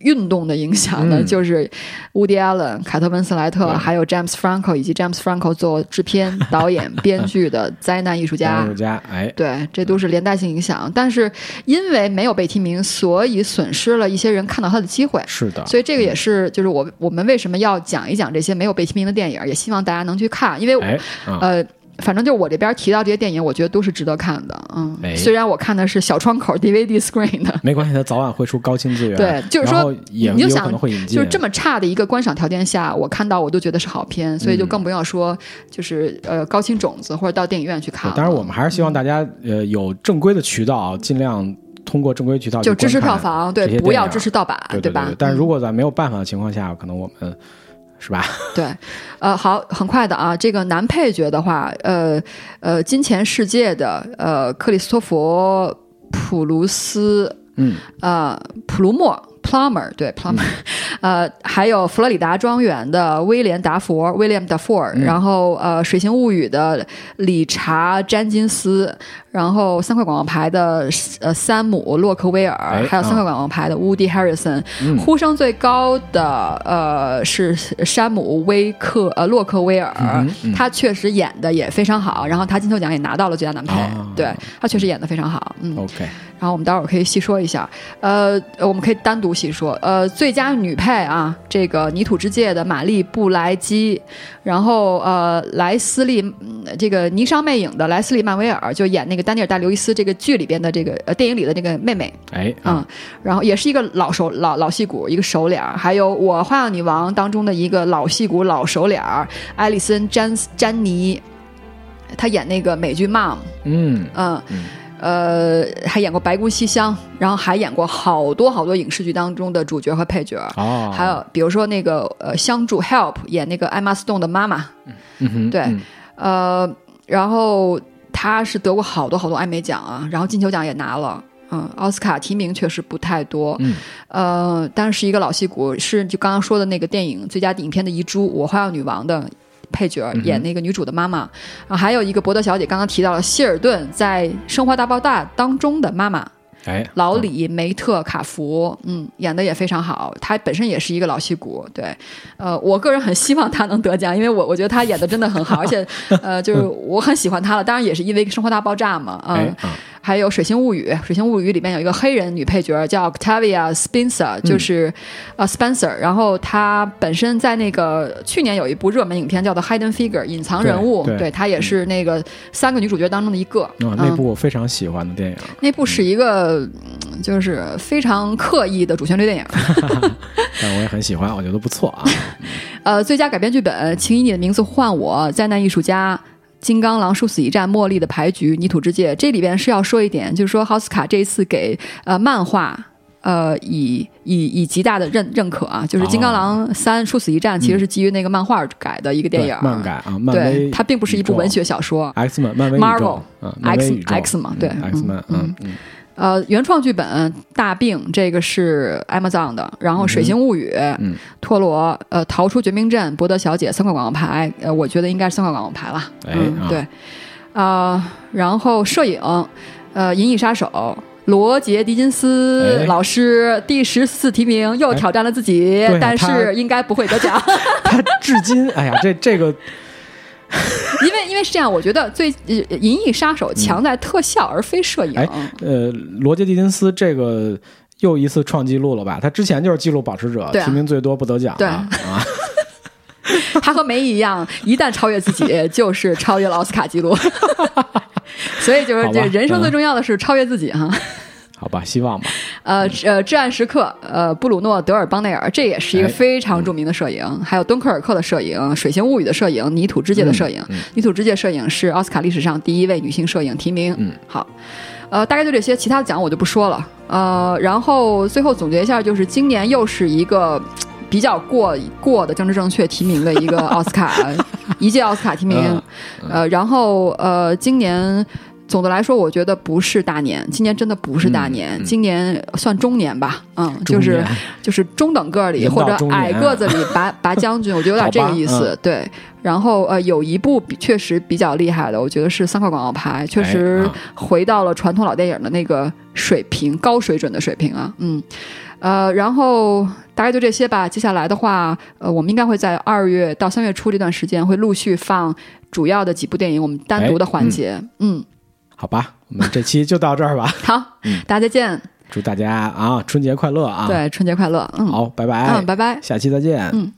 运动的影响呢，就是乌迪·艾伦、凯特·温斯莱特，还有 James Franco 以及 James Franco 做制片、导演、编剧的灾难艺术家。艺术家，哎，对，这都是连带性影响。但是因为没有被提名，所以损失了一些人看到他的机会。是的，所以这个也是，就是我我们为什么要讲一讲这些没有被提名的电影，也希望大家能去看，因为呃。反正就我这边提到这些电影，我觉得都是值得看的。嗯，虽然我看的是小窗口 DVD screen 的，没关系，它早晚会出高清资源。对，就是说，你就想，就是这么差的一个观赏条件下，我看到我都觉得是好片，所以就更不要说就是呃高清种子或者到电影院去看。当然，我们还是希望大家呃有正规的渠道，尽量通过正规渠道就支持票房，对，不要支持盗版，对吧？但是如果在没有办法的情况下，可能我们。是吧？对，呃，好，很快的啊。这个男配角的话，呃，呃，金钱世界的呃，克里斯托弗普鲁斯，嗯，呃，普鲁默 （Plummer） 对，Plummer，呃，还有佛罗里达庄园的威廉达佛 （William Dafoe），然后呃，水形物语的理查詹金斯。然后三块广告牌的呃山姆洛克威尔，还有三块广告牌的 Woody Harrison，呼声最高的呃是山姆威克呃洛克威尔，他确实演的也非常好，然后他金球奖也拿到了最佳男配，对他确实演的非常好，嗯，OK，然后我们待会儿可以细说一下，呃，我们可以单独细说，呃，最佳女配啊，这个泥土之界的玛丽布莱基，然后呃莱斯利这个霓裳魅影的莱斯利曼维尔就演那个。丹尼尔·戴·刘易斯这个剧里边的这个呃电影里的这个妹妹，哎，嗯，然后也是一个老熟老老戏骨，一个熟脸儿。还有我《花样女王》当中的一个老戏骨、老熟脸儿，艾丽森·詹詹妮，她演那个美剧《Mom》，嗯。嗯，呃，还演过《白骨西厢》，然后还演过好多好多影视剧当中的主角和配角。哦，还有比如说那个呃，相助 Help 演那个艾玛斯顿的妈妈，嗯哼，对，呃，然后。他是得过好多好多艾美奖啊，然后金球奖也拿了，嗯，奥斯卡提名确实不太多，嗯，呃，但是一个老戏骨，是就刚刚说的那个电影最佳影片的遗珠《我花样女王》的配角，演那个女主的妈妈，啊，还有一个伯德小姐，刚刚提到了希尔顿在《生活大爆炸》当中的妈妈。哎，老李梅特卡福，嗯，演的也非常好。他本身也是一个老戏骨，对，呃，我个人很希望他能得奖，因为我我觉得他演的真的很好，而且，呃，就是 我很喜欢他了。当然也是因为《生活大爆炸》嘛，嗯。还有《水星物语》，《水星物语》里面有一个黑人女配角叫 Octavia Spencer，就是呃 Spencer。然后她本身在那个去年有一部热门影片叫做《Hidden Figure》隐藏人物，对她也是那个三个女主角当中的一个。那部我非常喜欢的电影。那部是一个就是非常刻意的主旋律电影，但我也很喜欢，我觉得不错啊。呃，最佳改编剧本，请以你的名字呼唤我，灾难艺术家。金刚狼殊死一战，茉莉的牌局，泥土之界。这里边是要说一点，就是说奥斯卡这一次给呃漫画呃以以以极大的认认可啊，就是金刚狼三殊死一战其实是基于那个漫画改的一个电影，漫改啊，对，它并不是一部文学小说。X 漫漫威 Marvel，X X 嘛，对，X 漫，嗯嗯。呃，原创剧本《大病》这个是 Amazon 的，然后《水形物语》、陀螺、呃，逃出绝命镇、博德小姐三块广告牌，呃，我觉得应该是三块广告牌了。嗯，对，啊，然后摄影，呃，《银翼杀手》，罗杰·狄金斯老师第十四提名，又挑战了自己，但是应该不会得奖。他至今，哎呀，这这个。因为因为是这样，我觉得最《银翼杀手》强在特效而非摄影。哎呃，罗杰·狄金斯这个又一次创纪录了吧？他之前就是纪录保持者，提名最多不得奖。对啊，他和梅姨一样，一旦超越自己，就是超越了奥斯卡纪录。所以就是这人生最重要的是超越自己哈。好吧，希望吧。呃呃，至暗时刻，呃，布鲁诺·德尔邦内尔，这也是一个非常著名的摄影。还有敦刻尔克的摄影，《水星物语》的摄影，泥土之界的摄影。泥土之界摄影是奥斯卡历史上第一位女性摄影提名。嗯，好。呃，大概就这些，其他的奖我就不说了。呃，然后最后总结一下，就是今年又是一个比较过过的政治正确提名的一个奥斯卡，一届奥斯卡提名。呃，然后呃，今年。总的来说，我觉得不是大年，今年真的不是大年，今年算中年吧，嗯，就是就是中等个里或者矮个子里拔 拔将军，我觉得有点这个意思，对。然后呃，有一部确实比较厉害的，我觉得是三块广告牌，确实回到了传统老电影的那个水平，高水准的水平啊，嗯，呃，然后大概就这些吧。接下来的话，呃，我们应该会在二月到三月初这段时间会陆续放主要的几部电影，我们单独的环节，嗯。好吧，我们这期就到这儿吧。好，大家再见。祝大家啊，春节快乐啊！对，春节快乐。嗯，好，拜拜。嗯，拜拜。下期再见。嗯。